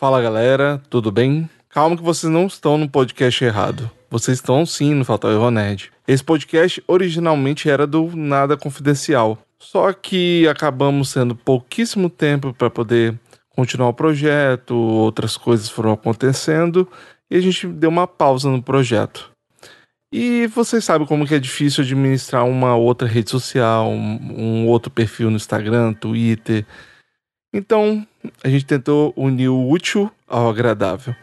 Fala galera, tudo bem? Calma que vocês não estão no podcast errado. Vocês estão sim no Fatal Erro Nerd. Esse podcast originalmente era do Nada Confidencial. Só que acabamos sendo pouquíssimo tempo para poder continuar o projeto, outras coisas foram acontecendo e a gente deu uma pausa no projeto. E vocês sabem como que é difícil administrar uma outra rede social, um, um outro perfil no Instagram, Twitter. Então, a gente tentou unir o útil ao agradável.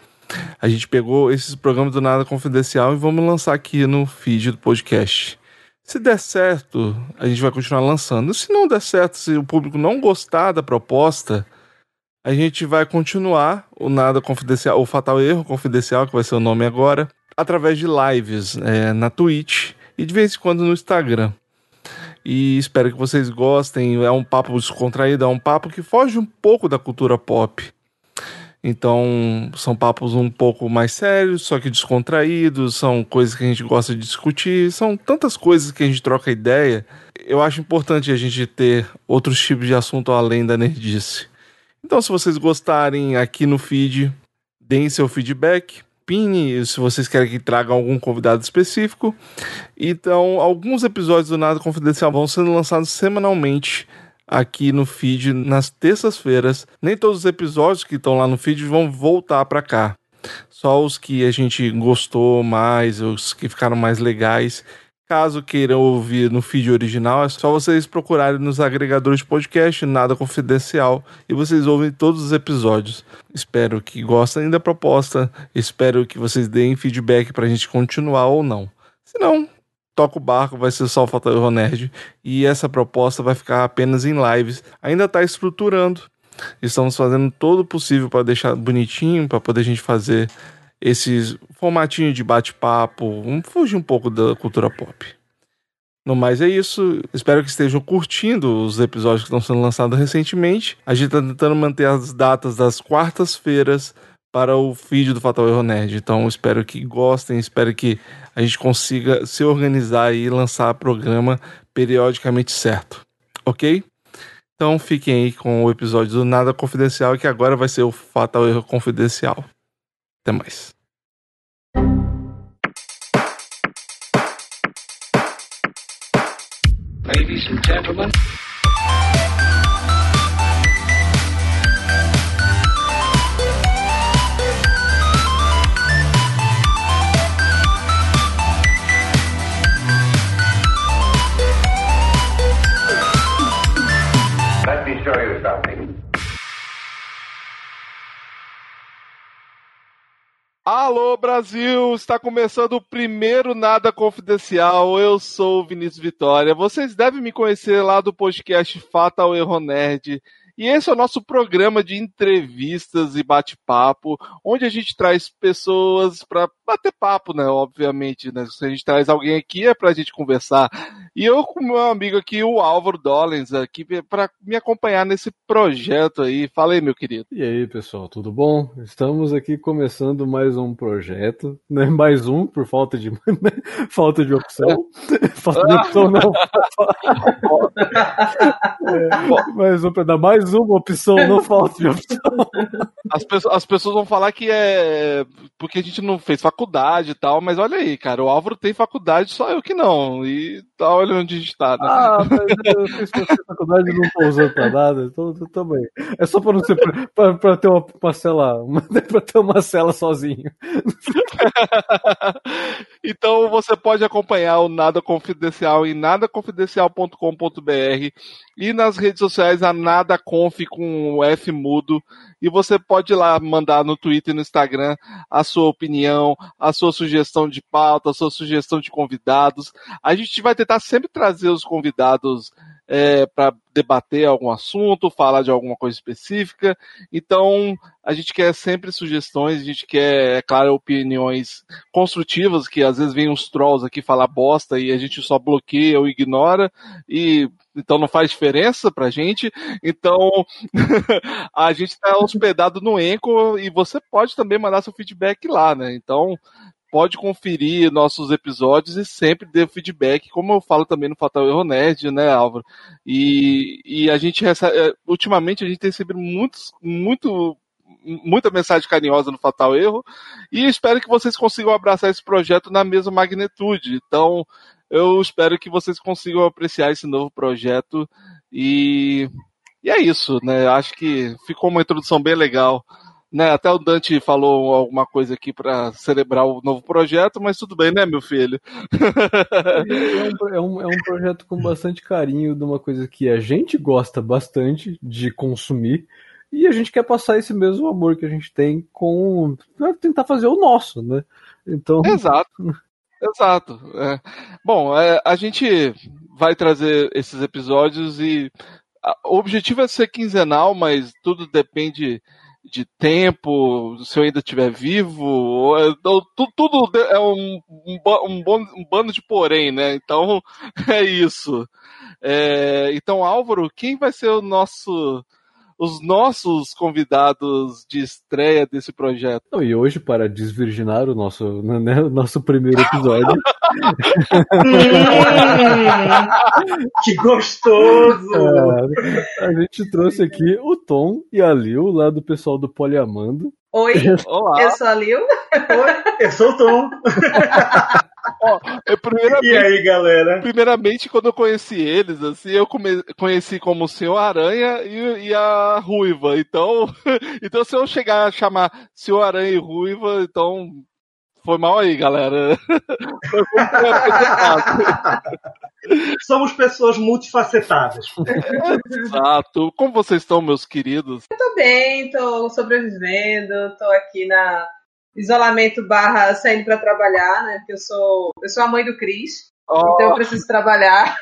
A gente pegou esses programas do Nada Confidencial e vamos lançar aqui no feed do podcast. Se der certo, a gente vai continuar lançando. Se não der certo, se o público não gostar da proposta, a gente vai continuar o Nada Confidencial, o Fatal Erro Confidencial, que vai ser o nome agora, através de lives é, na Twitch e de vez em quando no Instagram e espero que vocês gostem. É um papo descontraído, é um papo que foge um pouco da cultura pop. Então, são papos um pouco mais sérios, só que descontraídos, são coisas que a gente gosta de discutir, são tantas coisas que a gente troca ideia. Eu acho importante a gente ter outros tipos de assunto além da nerdice. Então, se vocês gostarem aqui no feed, deem seu feedback. Pini, se vocês querem que traga algum convidado específico. Então, alguns episódios do Nada Confidencial vão sendo lançados semanalmente aqui no feed nas terças-feiras. Nem todos os episódios que estão lá no feed vão voltar para cá. Só os que a gente gostou mais, os que ficaram mais legais Caso queiram ouvir no feed original, é só vocês procurarem nos agregadores de podcast, nada confidencial, e vocês ouvem todos os episódios. Espero que gostem da proposta, espero que vocês deem feedback pra gente continuar ou não. Se não, toca o barco, vai ser só o Fatal Nerd, e essa proposta vai ficar apenas em lives. Ainda está estruturando, estamos fazendo todo o possível para deixar bonitinho, para poder a gente fazer esse formatinho de bate-papo, vamos fugir um pouco da cultura pop. No mais é isso. Espero que estejam curtindo os episódios que estão sendo lançados recentemente. A gente está tentando manter as datas das quartas-feiras para o feed do Fatal Erro Nerd. Então espero que gostem, espero que a gente consiga se organizar e lançar programa periodicamente certo. Ok? Então fiquem aí com o episódio do Nada Confidencial, que agora vai ser o Fatal Erro Confidencial. Até mais. Gentlemen. Alô Brasil, está começando o primeiro Nada Confidencial. Eu sou o Vinícius Vitória. Vocês devem me conhecer lá do podcast Fatal Erro Nerd. E esse é o nosso programa de entrevistas e bate-papo, onde a gente traz pessoas para bater papo, né? Obviamente, né? Se a gente traz alguém aqui é para a gente conversar. E eu com meu amigo aqui, o Álvaro Dollens, aqui para me acompanhar nesse projeto aí. Fala aí, meu querido. E aí, pessoal, tudo bom? Estamos aqui começando mais um projeto, né? Mais um por falta de falta de opção. falta de opção não. é, mais um para dar mais uma opção, não falta de opção. As, pessoas, as pessoas vão falar que é porque a gente não fez faculdade e tal, mas olha aí, cara, o Álvaro tem faculdade, só eu que não. E tá, olha onde a gente tá, né? Ah, mas eu fiz faculdade e não tô usando pra nada, então também. É só pra não ser pra, pra ter uma, uma cela, uma, pra ter uma cela sozinho. então você pode acompanhar o Nada Confidencial em nadaconfidencial.com.br e nas redes sociais a Nada Conf com o F mudo. E você pode ir lá mandar no Twitter e no Instagram a sua opinião, a sua sugestão de pauta, a sua sugestão de convidados. A gente vai tentar sempre trazer os convidados é, para debater algum assunto, falar de alguma coisa específica. Então, a gente quer sempre sugestões, a gente quer, é claro, opiniões construtivas, que às vezes vem uns trolls aqui falar bosta e a gente só bloqueia ou ignora, e então não faz diferença pra gente. Então, a gente está hospedado no Enco e você pode também mandar seu feedback lá, né? Então, pode conferir nossos episódios e sempre dê feedback, como eu falo também no Fatal Erro Nerd, né, Álvaro? E, e a gente recebe, é, ultimamente a gente tem recebido muitos, muito muita mensagem carinhosa no Fatal Erro e espero que vocês consigam abraçar esse projeto na mesma magnitude. Então, eu espero que vocês consigam apreciar esse novo projeto e, e é isso, né? Acho que ficou uma introdução bem legal. Né, até o Dante falou alguma coisa aqui para celebrar o novo projeto, mas tudo bem, né, meu filho? É, é, um, é um projeto com bastante carinho de uma coisa que a gente gosta bastante de consumir, e a gente quer passar esse mesmo amor que a gente tem com. tentar fazer o nosso, né? Então. Exato. Exato. É. Bom, é, a gente vai trazer esses episódios e a, o objetivo é ser quinzenal, mas tudo depende de tempo, se eu ainda estiver vivo, então, tudo, tudo é um, um, um, um, bando de porém, né? Então é isso. É, então, Álvaro, quem vai ser o nosso os nossos convidados de estreia desse projeto. Não, e hoje, para desvirginar o nosso, né, nosso primeiro episódio. que gostoso! É, a gente trouxe aqui o Tom e a Lil, lá do pessoal do Poliamando. Oi, Olá. eu sou a Lil. Oi, eu sou o Tom. Ó, eu primeiramente, e aí, galera? Primeiramente, quando eu conheci eles, assim, eu come, conheci como o Senhor Aranha e, e, a Ruiva. Então, então, se eu chegar a chamar Senhor Aranha e Ruiva, então foi mal aí, galera. Somos pessoas multifacetadas. Exato. Como vocês estão, meus queridos? Eu tô bem, tô sobrevivendo, tô aqui na isolamento barra saindo para trabalhar, né? Porque eu sou, eu sou a mãe do Cris. Oh. Então eu preciso trabalhar.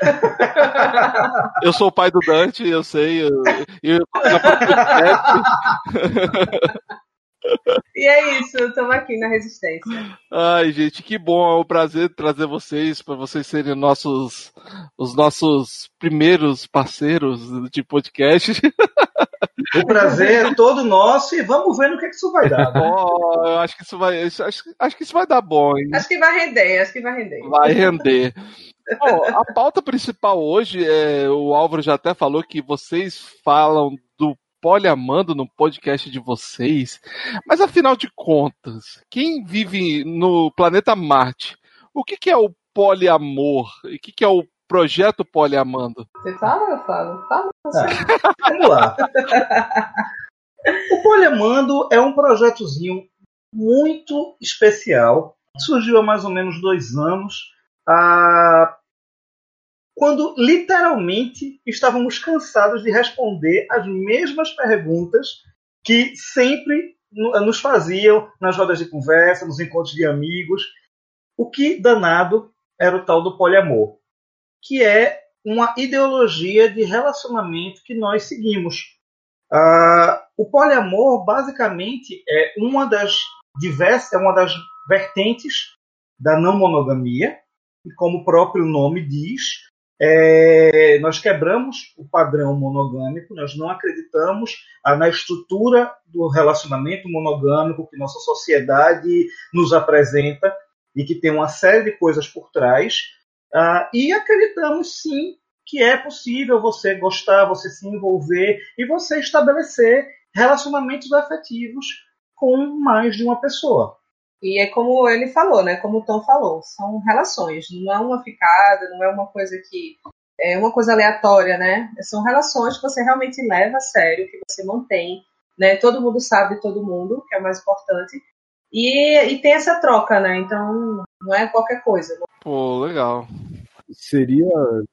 Eu sou o pai do Dante, eu sei. Eu, eu, e é isso, estamos aqui na Resistência. Ai, gente, que bom, é um prazer trazer vocês, para vocês serem nossos, os nossos primeiros parceiros de podcast. O prazer é todo nosso e vamos ver no que, é que isso vai dar. Oh, eu acho que isso vai, acho, acho que isso vai dar bom. Hein? Acho que vai render, acho que vai render. Vai render. oh, a pauta principal hoje, é, o Álvaro já até falou que vocês falam do poliamando no podcast de vocês, mas afinal de contas, quem vive no planeta Marte, o que, que é o poliamor? E o que, que é o projeto poliamando? Você fala, eu falo. Fala, ah, vamos lá. o poliamando é um projetozinho muito especial. Surgiu há mais ou menos dois anos. Ah, quando literalmente estávamos cansados de responder as mesmas perguntas que sempre nos faziam nas rodas de conversa, nos encontros de amigos. O que danado era o tal do poliamor, que é uma ideologia de relacionamento que nós seguimos. Uh, o poliamor basicamente é uma das diversas, é uma das vertentes da não monogamia, e como o próprio nome diz, é, nós quebramos o padrão monogâmico, nós não acreditamos ah, na estrutura do relacionamento monogâmico que nossa sociedade nos apresenta e que tem uma série de coisas por trás. Ah, e acreditamos sim que é possível você gostar, você se envolver e você estabelecer relacionamentos afetivos com mais de uma pessoa. E é como ele falou, né? Como o Tom falou, são relações, não é uma ficada, não é uma coisa que é uma coisa aleatória, né? São relações que você realmente leva a sério, que você mantém, né? Todo mundo sabe de todo mundo, que é o mais importante. E, e tem essa troca, né? Então não é qualquer coisa. Pô, legal. Seria,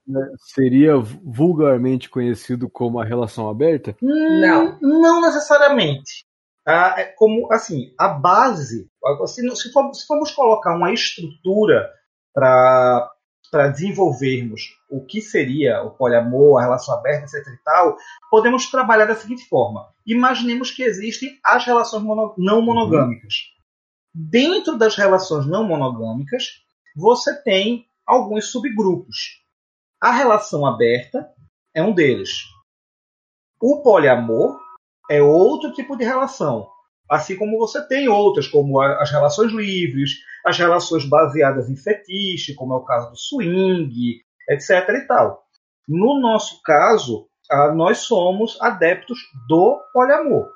né, seria vulgarmente conhecido como a relação aberta? Não, não necessariamente. Ah, é como assim, a base, se, se, formos, se formos colocar uma estrutura para para desenvolvermos o que seria o poliamor, a relação aberta, etc. e tal, podemos trabalhar da seguinte forma: imaginemos que existem as relações mono, não uhum. monogâmicas. Uhum. Dentro das relações não monogâmicas, você tem alguns subgrupos. A relação aberta é um deles. O poliamor é outro tipo de relação. Assim como você tem outras, como as relações livres, as relações baseadas em fetiche, como é o caso do swing, etc. e tal. No nosso caso, nós somos adeptos do poliamor.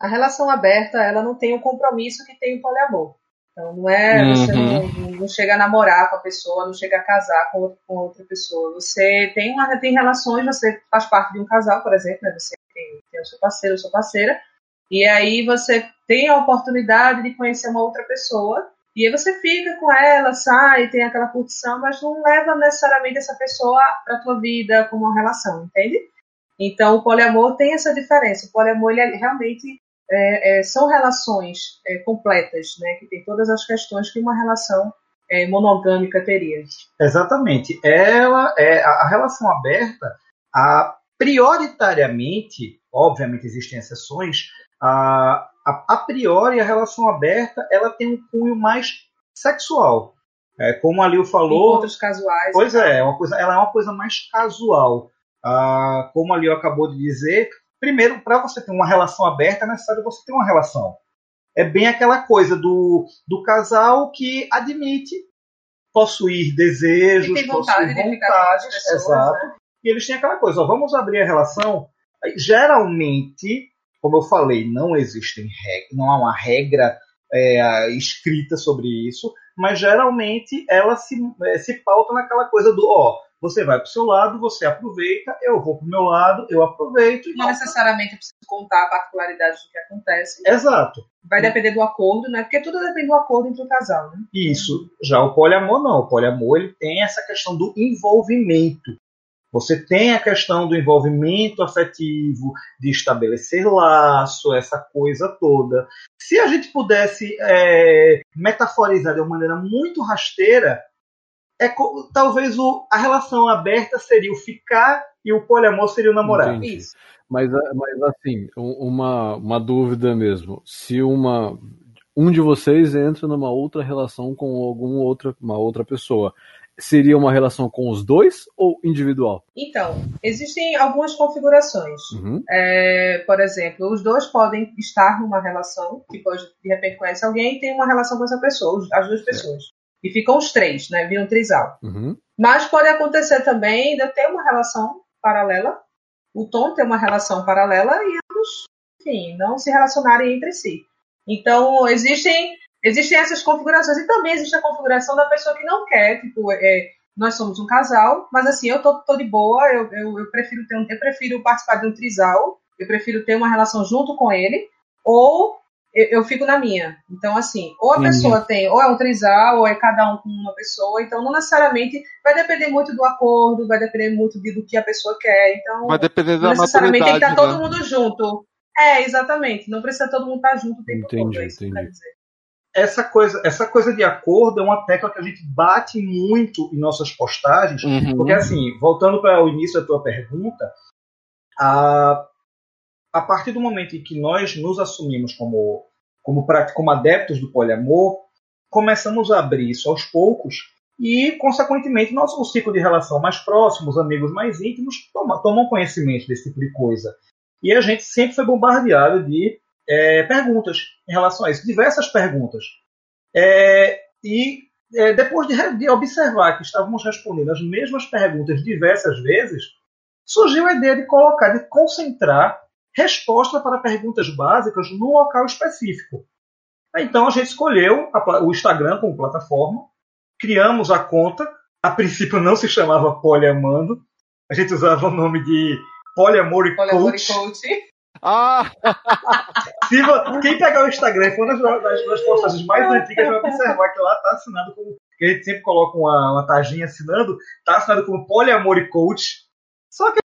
a relação aberta, ela não tem o compromisso que tem o poliamor. Então, não é, uhum. você não, não, chega a namorar com a pessoa, não chega a casar com, com outra pessoa. Você tem, uma, tem relações, você faz parte de um casal, por exemplo, né? você tem, tem o seu parceiro ou sua parceira, e aí você tem a oportunidade de conhecer uma outra pessoa, e aí você fica com ela, sai, tem aquela curtição, mas não leva necessariamente essa pessoa para a tua vida como uma relação, entende? Então, o poliamor tem essa diferença. O poliamor, ele realmente é, é, são relações é, completas, né, que tem todas as questões que uma relação é, monogâmica teria. Exatamente. Ela é a, relação aberta, a prioritariamente, obviamente existem exceções, a, a, a, priori a relação aberta ela tem um cunho mais sexual. É, como a Liu falou. Encontros casuais. Pois é, é, uma coisa, ela é uma coisa mais casual. Ah, como a Liu acabou de dizer, primeiro, para você ter uma relação aberta, é necessário você ter uma relação. É bem aquela coisa do, do casal que admite possuir desejos, tem vontade possuir vontades, pessoas, exato. Né? E eles têm aquela coisa, ó, vamos abrir a relação. Geralmente, como eu falei, não existe regra, não há uma regra é, escrita sobre isso, mas geralmente ela se, é, se pauta naquela coisa do, ó, você vai para o seu lado, você aproveita, eu vou para o meu lado, eu aproveito. Não necessariamente precisa contar a particularidade do que acontece. Exato. Vai depender do acordo, né? Porque tudo depende do acordo entre o casal, né? Isso. Já o poliamor não. O poliamor ele tem essa questão do envolvimento. Você tem a questão do envolvimento afetivo, de estabelecer laço, essa coisa toda. Se a gente pudesse é, metaforizar de uma maneira muito rasteira, é talvez o, a relação aberta seria o ficar e o poliamor seria o namorar. Isso. Mas, é, mas assim, uma, uma dúvida mesmo. Se uma um de vocês entra numa outra relação com alguma outra, uma outra pessoa, seria uma relação com os dois ou individual? Então, existem algumas configurações. Uhum. É, por exemplo, os dois podem estar numa relação, que pode, de repente conhece alguém e tem uma relação com essa pessoa, as duas pessoas. E ficam os três, né? Viram um trisal. Uhum. Mas pode acontecer também de eu ter uma relação paralela, o Tom ter uma relação paralela e ambos, enfim, não se relacionarem entre si. Então, existem, existem essas configurações. E também existe a configuração da pessoa que não quer, tipo, é, nós somos um casal, mas assim, eu tô, tô de boa, eu, eu, eu, prefiro ter um, eu prefiro participar de um trisal, eu prefiro ter uma relação junto com ele, ou eu, eu, fico na minha. Então, assim, ou a uhum. pessoa tem, ou é um trisal, ou é cada um com uma pessoa, então não necessariamente vai depender muito do acordo, vai depender muito de, do que a pessoa quer. Então, vai depender da não necessariamente tem que estar tá todo né? mundo junto. É, exatamente. Não precisa todo mundo estar junto o tempo entendi, todo, é isso entendi. dizer. Essa coisa, essa coisa de acordo é uma tecla que a gente bate muito em nossas postagens, uhum. porque assim, voltando para o início da tua pergunta, a, a partir do momento em que nós nos assumimos como, como, como adeptos do poliamor, começamos a abrir isso aos poucos e, consequentemente, nosso ciclo de relação mais próximo, os amigos mais íntimos, tomam, tomam conhecimento desse tipo de coisa. E a gente sempre foi bombardeado de é, perguntas em relação a isso, diversas perguntas. É, e é, depois de, de, observar que estávamos respondendo as mesmas perguntas diversas vezes, surgiu a ideia de colocar, de concentrar resposta para perguntas básicas num local específico. Então a gente escolheu o Instagram como plataforma, criamos a conta, a princípio não se chamava Poliamando, a gente usava o nome de Poliamor e Coach. Coach. Ah! Se, quem pegar o Instagram foi uma das, das postagens mais antigas vai observar que lá está assinado como. Que a gente sempre coloca uma, uma taginha assinando, está assinado como Poliamor e Coach. Só que,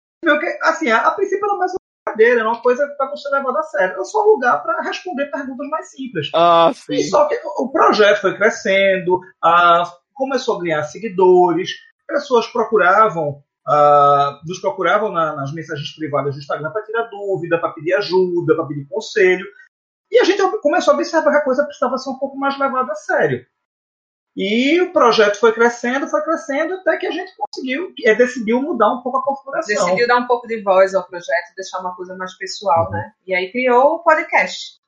assim, a, a princípio era mais brincadeira, é uma coisa para ser levada a sério. É só um lugar para responder perguntas mais simples. Ah, sim. E só que o projeto foi crescendo, a, começou a ganhar seguidores, pessoas procuravam, nos procuravam na, nas mensagens privadas do Instagram para tirar dúvida, para pedir ajuda, para pedir conselho. E a gente começou a observar que a coisa precisava ser um pouco mais levada a sério. E o projeto foi crescendo, foi crescendo, até que a gente conseguiu, é, decidiu mudar um pouco a configuração. Decidiu dar um pouco de voz ao projeto, deixar uma coisa mais pessoal, uhum. né? E aí criou o podcast,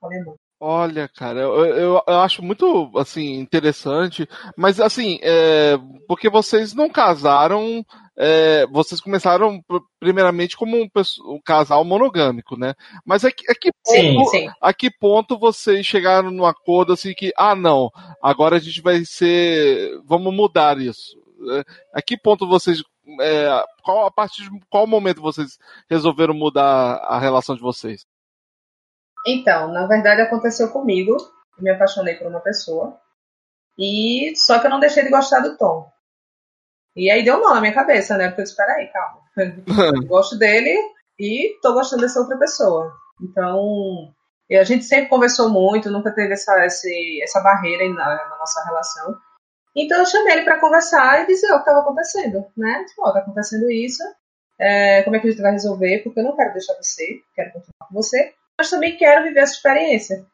Olha, cara, eu, eu, eu, acho muito assim interessante, mas assim, é, porque vocês não casaram é, vocês começaram primeiramente como um, um, casal monogâmico, né? Mas a, a, que ponto, sim, sim. a que ponto vocês chegaram num acordo assim que, ah, não, agora a gente vai ser, vamos mudar isso? É, a que ponto vocês, é, qual, a partir de qual momento vocês resolveram mudar a relação de vocês? Então, na verdade aconteceu comigo. Eu me apaixonei por uma pessoa. E só que eu não deixei de gostar do Tom. E aí deu um nó na minha cabeça, né? Porque eu disse, peraí, calma. Eu gosto dele e tô gostando dessa outra pessoa. Então, a gente sempre conversou muito, nunca teve essa, essa, barreira na, na nossa relação. Então eu chamei ele para conversar e dizer o que estava acontecendo, né? Tipo, ó, tá acontecendo isso, é, como é que a gente vai resolver? Porque eu não quero deixar você, quero continuar com você, mas também quero viver essa experiência.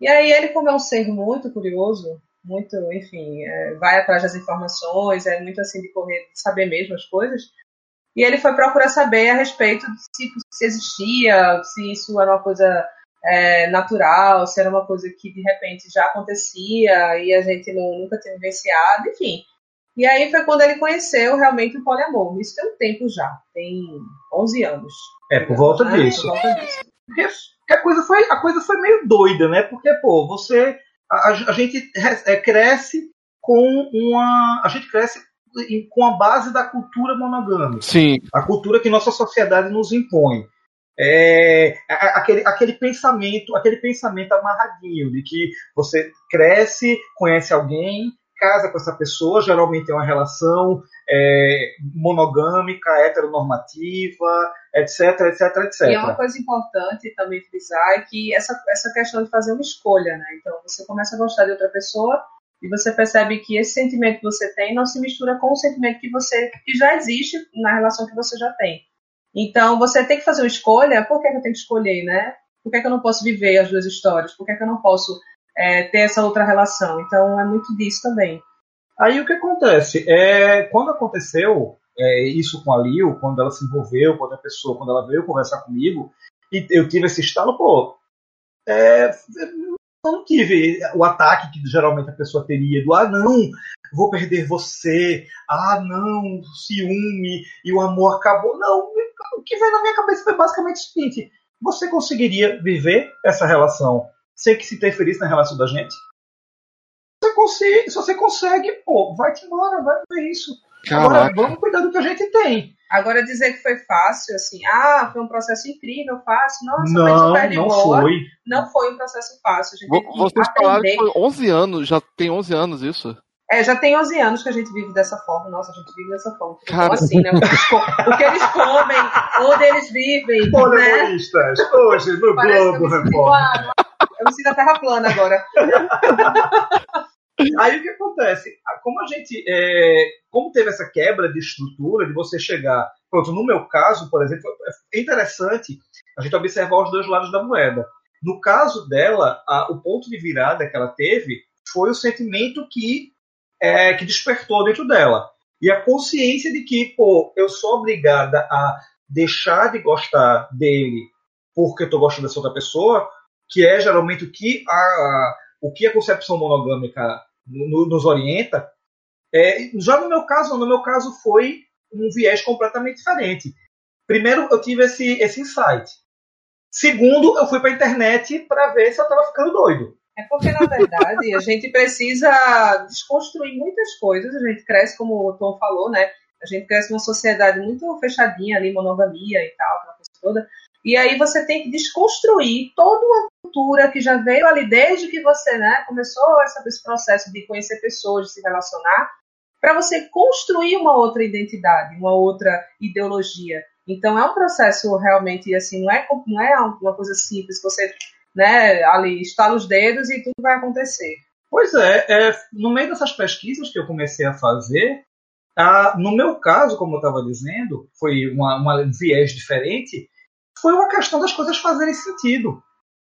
E aí ele, como é um ser muito curioso, muito, enfim, é, vai atrás das informações, é muito assim de correr, de saber mesmo as coisas. E ele foi procurar saber a respeito de se, se existia, se isso era uma coisa é, natural, se era uma coisa que de repente já acontecia e a gente não, nunca tinha vivenciado, enfim. E aí foi quando ele conheceu realmente o poliamor. Isso tem um tempo já, tem 11 anos. É, por volta disso. Por volta disso. a coisa foi a coisa foi meio doida, né? Porque pô, você a, a gente é, cresce com uma a gente cresce com a base da cultura monogâmica. Sim. A cultura que nossa sociedade nos impõe. É, aquele, aquele pensamento aquele pensamento amarradinho de que você cresce, conhece alguém, casa com essa pessoa, geralmente é uma relação é, monogâmica, heteronormativa, etc, etc, etc. E é uma coisa importante também frisar é que essa, essa questão de fazer uma escolha, né? Então você começa a gostar de outra pessoa e você percebe que esse sentimento que você tem não se mistura com o sentimento que você que já existe na relação que você já tem. Então você tem que fazer uma escolha. Por que, que eu tenho que escolher, né? Por que, que eu não posso viver as duas histórias? Por que, que eu não posso é, ter essa outra relação. Então é muito disso também. Aí o que acontece? É, quando aconteceu é, isso com a Lil, quando ela se envolveu, quando a pessoa, quando ela veio conversar comigo, e eu tive esse estalo, pô, é, eu não tive o ataque que geralmente a pessoa teria do ah não, vou perder você, ah não, ciúme e o amor acabou. Não, o que veio na minha cabeça foi basicamente o seguinte: você conseguiria viver essa relação sem que se interferisse na relação da gente? Você consegue, se você consegue, pô, vai-te embora, vai ver isso. Caraca. Agora vamos cuidar do que a gente tem. Agora dizer que foi fácil, assim, ah, foi um processo incrível, fácil, nossa, não, foi não boa. foi. Não foi um processo fácil. Vocês falaram que foi 11 anos, já tem 11 anos isso? É, já tem 11 anos que a gente vive dessa forma. Nossa, a gente vive dessa forma. Então, assim, né? O que, eles, o que eles comem, onde eles vivem. Poliamoristas, né? hoje no Parece Globo Repórter. Eu me sinto a terra plana agora. Aí o que acontece? Como a gente. É, como teve essa quebra de estrutura, de você chegar. Pronto, no meu caso, por exemplo, é interessante a gente observar os dois lados da moeda. No caso dela, a, o ponto de virada que ela teve foi o sentimento que, é, que despertou dentro dela. E a consciência de que, pô, eu sou obrigada a deixar de gostar dele porque eu tô gostando dessa outra pessoa, que é geralmente o que a, o que a concepção monogâmica nos orienta. É, já no meu caso, no meu caso foi um viés completamente diferente. Primeiro, eu tive esse, esse insight. Segundo, eu fui para a internet para ver se eu estava ficando doido. É porque, na verdade, a gente precisa desconstruir muitas coisas. A gente cresce, como o Tom falou, né? A gente cresce numa sociedade muito fechadinha ali, monogamia e tal, aquela coisa toda. E aí você tem que desconstruir toda uma cultura que já veio ali desde que você né, começou esse processo de conhecer pessoas, de se relacionar, para você construir uma outra identidade, uma outra ideologia. Então é um processo realmente assim, não é, não é uma coisa simples, você né, ali estala os dedos e tudo vai acontecer. Pois é, é no meio dessas pesquisas que eu comecei a fazer, ah, no meu caso, como eu estava dizendo, foi uma, uma viés diferente foi uma questão das coisas fazerem sentido.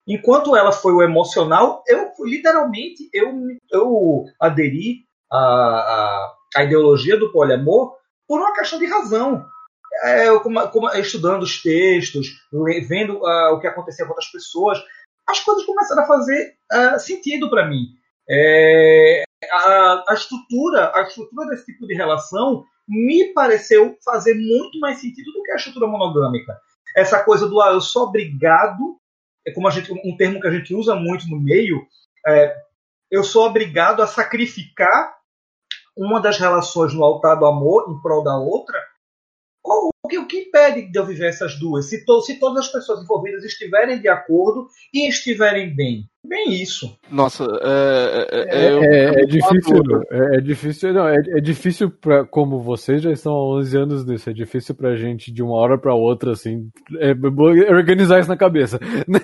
Enquanto ela foi o emocional, eu literalmente eu, eu aderi à, à, à ideologia do poliamor por uma questão de razão. É, eu, como, como, estudando os textos, vendo uh, o que acontecia com outras pessoas, as coisas começaram a fazer uh, sentido para mim. É, a, a, estrutura, a estrutura desse tipo de relação me pareceu fazer muito mais sentido do que a estrutura monogâmica. Essa coisa do ah, eu sou obrigado, é como a gente, um termo que a gente usa muito no meio, é, eu sou obrigado a sacrificar uma das relações no altar do amor em prol da outra, qual, o, que, o que impede de eu viver essas duas? Se, to, se todas as pessoas envolvidas estiverem de acordo e estiverem bem. Bem isso. Nossa, é, é, é, é difícil. É, difícil, não, é, é difícil para como vocês já estão há 11 anos nisso, é difícil pra gente de uma hora para outra assim, organizar isso na cabeça. Não,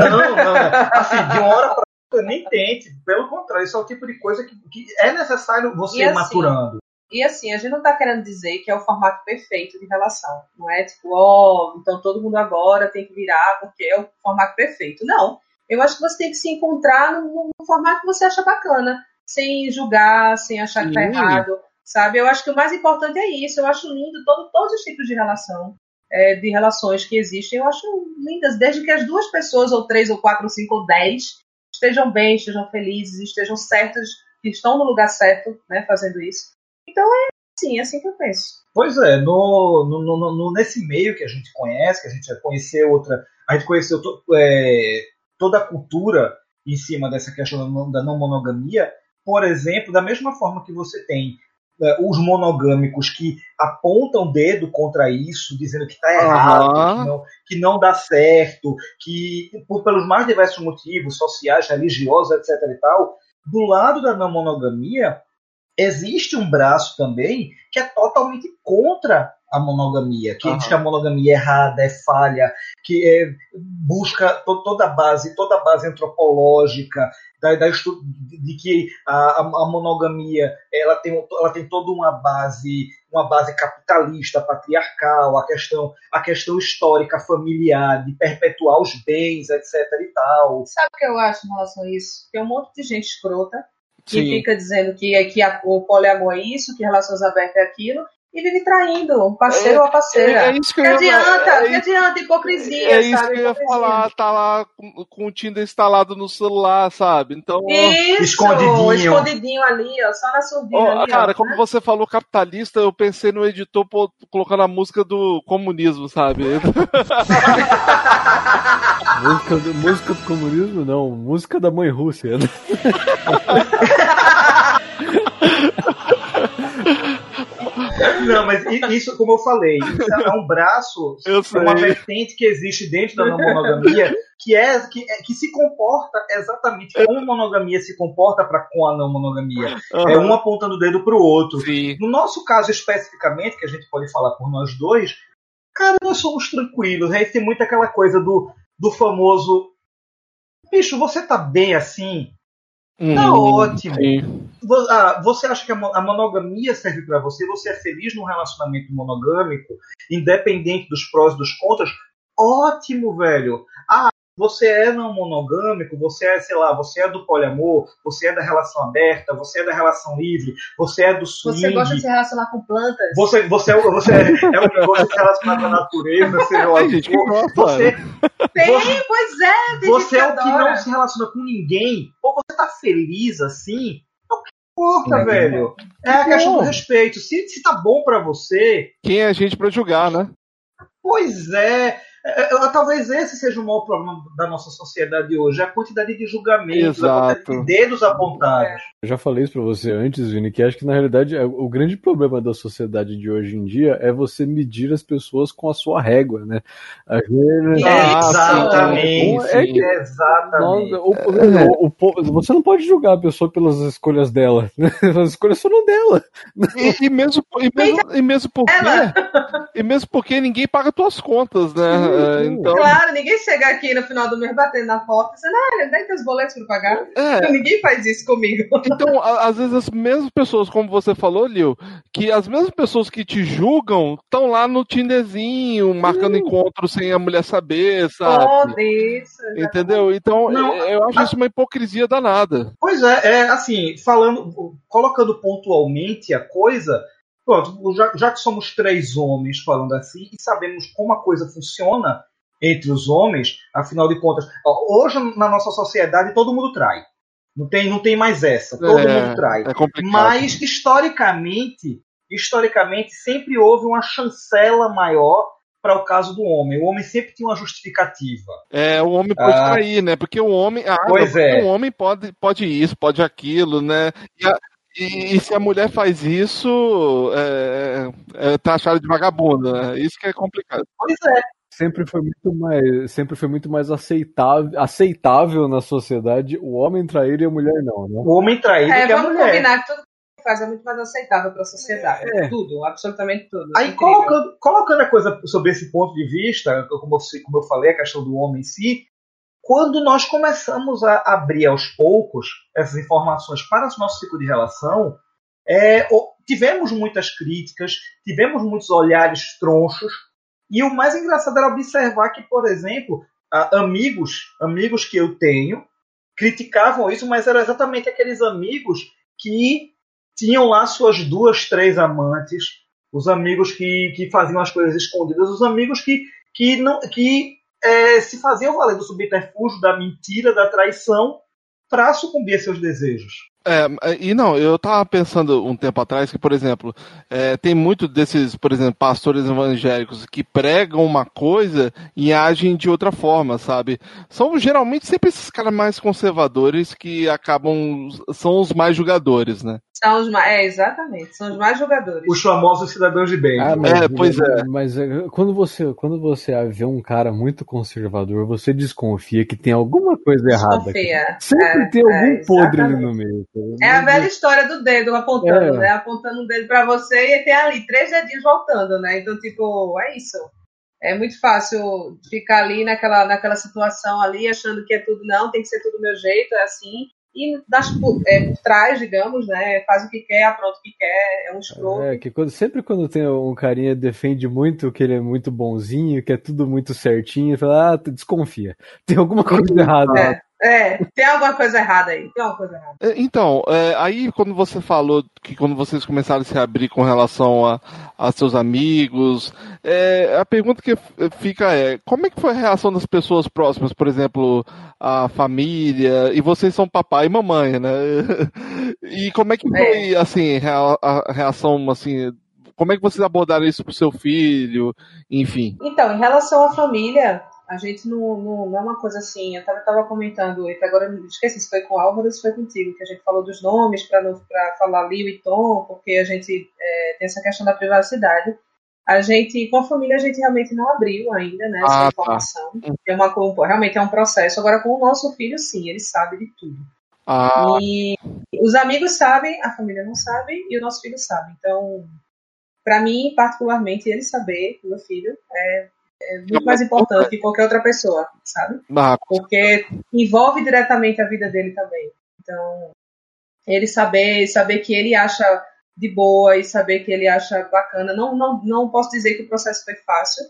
não, assim, de uma hora para nem tente, pelo contrário, isso é o tipo de coisa que, que é necessário você ir assim, maturando. E assim, a gente não está querendo dizer que é o formato perfeito de relação, não é tipo, ó, oh, então todo mundo agora tem que virar porque é o formato perfeito. Não. Eu acho que você tem que se encontrar no, no formato que você acha bacana, sem julgar, sem achar que tá errado, sabe? Eu acho que o mais importante é isso. Eu acho lindo todo, todos os tipos de relação, é, de relações que existem. Eu acho lindas, desde que as duas pessoas, ou três, ou quatro, ou cinco, ou dez, estejam bem, estejam felizes, estejam certas, que estão no lugar certo, né, fazendo isso. Então é assim, é assim que eu penso. Pois é, no, no, no, no nesse meio que a gente conhece, que a gente já conheceu outra, a gente conheceu to, é, toda a cultura em cima dessa questão da não monogamia, por exemplo, da mesma forma que você tem é, os monogâmicos que apontam o dedo contra isso, dizendo que está errado, uhum. que, não, que, não, dá certo, que por, pelos mais diversos motivos, sociais, religiosos, etc. e tal, do lado da não monogamia, existe um braço também que é totalmente contra a monogamia, que uhum. diz que a monogamia é errada, é falha, que é, busca to, toda a base, toda a base antropológica da, da de, que a, a, monogamia ela tem, ela tem toda uma base uma base capitalista, patriarcal, a questão a questão histórica familiar de perpetuar os bens, etc. e tal. Sabe o que eu acho em relação a isso? Tem um monte de gente escrota que Sim. fica dizendo que, é, que a, o poliamor é isso, que relações abertas é aquilo, e vive traindo um parceiro é, ou a parceira. É, é isso que, que eu adianta, é, que adianta, hipocrisia, é isso que eu ia falar, tá lá com, com, o Tinder instalado no celular, sabe? Então, isso, escondidinho. escondidinho ali, ó, só na surdina oh, ali, Cara, ó, como né? você falou capitalista, eu pensei no editor pô, colocando a música do comunismo, sabe? música, do, música do comunismo, não, música da mãe Rússia. Né? Não, mas isso, como eu falei, é um braço, é uma vertente que existe dentro da monogamia que é que, é, que se comporta exatamente como a monogamia se comporta para com a não monogamia. Uhum. É um apontando o dedo para o outro. Sim. No nosso caso especificamente, que a gente pode falar por nós dois, cara, nós somos tranquilos. Aí tem muito aquela coisa do, do famoso bicho, você tá bem assim? Hum, tá ótimo. Sim. Ah, você acha que a monogamia serve para você? Você é feliz num relacionamento monogâmico, independente dos prós e dos contras? Ótimo, velho. Você é não monogâmico, você é, sei lá, você é do poliamor, você é da relação aberta, você é da relação livre, você é do swing. Você gosta de se relacionar com plantas? Você, você, é, você é, é um que gosta de se relacionar com a natureza, seja lá o que for. Você, tem, você, pois é. Você é o que não se relaciona com ninguém, ou você tá feliz assim, é o que importa, é, velho. É a questão do respeito. Se, se tá bom para você. Quem é a gente para julgar, né? Pois é. É, é, talvez esse seja o maior problema da nossa sociedade hoje, a quantidade de julgamentos, Exato. a quantidade de dedos apontados. Eu já falei isso pra você antes, Vini, que acho que na realidade é, o grande problema da sociedade de hoje em dia é você medir as pessoas com a sua régua, né? A gente... Exatamente. É, é exatamente. o, o, o, você não pode julgar a pessoa pelas escolhas dela. Né? As escolhas foram dela. E, e mesmo, e mesmo, e mesmo porque. E mesmo porque ninguém paga tuas contas, né? É, então... Claro, ninguém chega aqui no final do mês batendo na porta dizendo, ah, é que os boletos para pagar? É. Ninguém faz isso comigo. Então, às vezes as mesmas pessoas, como você falou, Lil, que as mesmas pessoas que te julgam estão lá no Tinderzinho, marcando hum. encontro sem a mulher saber, sabe? Oh, isso, Entendeu? Então, Não, eu acho a... isso uma hipocrisia danada. Pois é, é assim, falando, colocando pontualmente a coisa, Pronto, já, já, que somos três homens falando assim e sabemos como a coisa funciona entre os homens, afinal de contas, hoje na nossa sociedade todo mundo trai. Não tem, não tem mais essa. Todo é, mundo trai. É Mas historicamente historicamente sempre houve uma chancela maior para o caso do homem. O homem sempre tinha uma justificativa. É, o homem pode ah, trair, né? Porque o homem. Ah, pois não, é. O homem pode, pode isso, pode aquilo, né? E, a, e, e se a mulher faz isso, é, é taxado de vagabunda, né? Isso que é complicado. Pois é. Sempre foi muito mais, sempre foi muito mais aceitável, aceitável na sociedade o homem trair e a mulher não, né? O homem trair é, que a mulher. combinar que tudo que faz é muito mais aceitável para a sociedade. É. Tudo, absolutamente tudo. Aí colocando, colocando, a coisa sobre esse ponto de vista, como eu, como eu falei, a questão do homem em si, quando nós começamos a abrir aos poucos essas informações para o nosso ciclo de relação, é, tivemos muitas críticas, tivemos muitos olhares tronchos, e o mais engraçado era observar que, por exemplo, amigos, amigos que eu tenho, criticavam isso, mas eram exatamente aqueles amigos que tinham lá suas duas, três amantes, os amigos que, que faziam as coisas escondidas, os amigos que, que, não, que é, se faziam valer do subterfúgio, da mentira, da traição, para sucumbir a seus desejos. É, e não, eu tava pensando um tempo atrás que, por exemplo, é, tem muito desses, por exemplo, pastores evangélicos que pregam uma coisa e agem de outra forma, sabe? São geralmente sempre esses caras mais conservadores que acabam, são os mais julgadores, né? São os mais, é, exatamente, são os mais jogadores. Os famosos cidadãos de bem. Ah, mas, é, pois é. Mas é, quando você, quando você vê um cara muito conservador, você desconfia que tem alguma coisa errada. Desconfia. Sempre é, tem algum é, podre ali no meio. É a velha história do dedo apontando, é. né? Apontando um dedo para você e tem ali três dedinhos voltando, né? Então, tipo, é isso. É muito fácil ficar ali naquela, naquela situação ali, achando que é tudo, não, tem que ser tudo do meu jeito, é assim e das, é, por trás, digamos, né, faz o que quer, apronta o que quer, é um escroto. É, que quando, sempre quando tem um carinha defende muito que ele é muito bonzinho, que é tudo muito certinho, fala, ah, desconfia, tem alguma coisa errada. É. É, tem alguma coisa errada aí. Tem alguma coisa errada. É, então, é, aí quando você falou que quando vocês começaram a se abrir com relação a, a seus amigos, é, a pergunta que fica é, como é que foi a reação das pessoas próximas, por exemplo, a família, e vocês são papai e mamãe, né? E como é que foi, é. assim, a reação, assim, como é que vocês abordaram isso pro seu filho, enfim? Então, em relação à família, a gente não, não, não, é uma coisa assim. Eu estava comentando, e agora eu esqueci se foi com o Álvaro ou se foi contigo, que a gente falou dos nomes para falar Lio e Tom, porque a gente é, tem essa questão da privacidade. A gente, com a família, a gente realmente não abriu ainda né, essa ah, tá. informação. Tá. É uma, realmente é um processo. Agora, com o nosso filho, sim, ele sabe de tudo. Ah. E os amigos sabem, a família não sabe e o nosso filho sabe. Então, para mim, particularmente, ele saber, meu filho, é é muito mais importante que qualquer outra pessoa, sabe? Porque envolve diretamente a vida dele também. Então, ele saber, saber que ele acha de boa e saber que ele acha bacana. Não, não, não posso dizer que o processo foi fácil,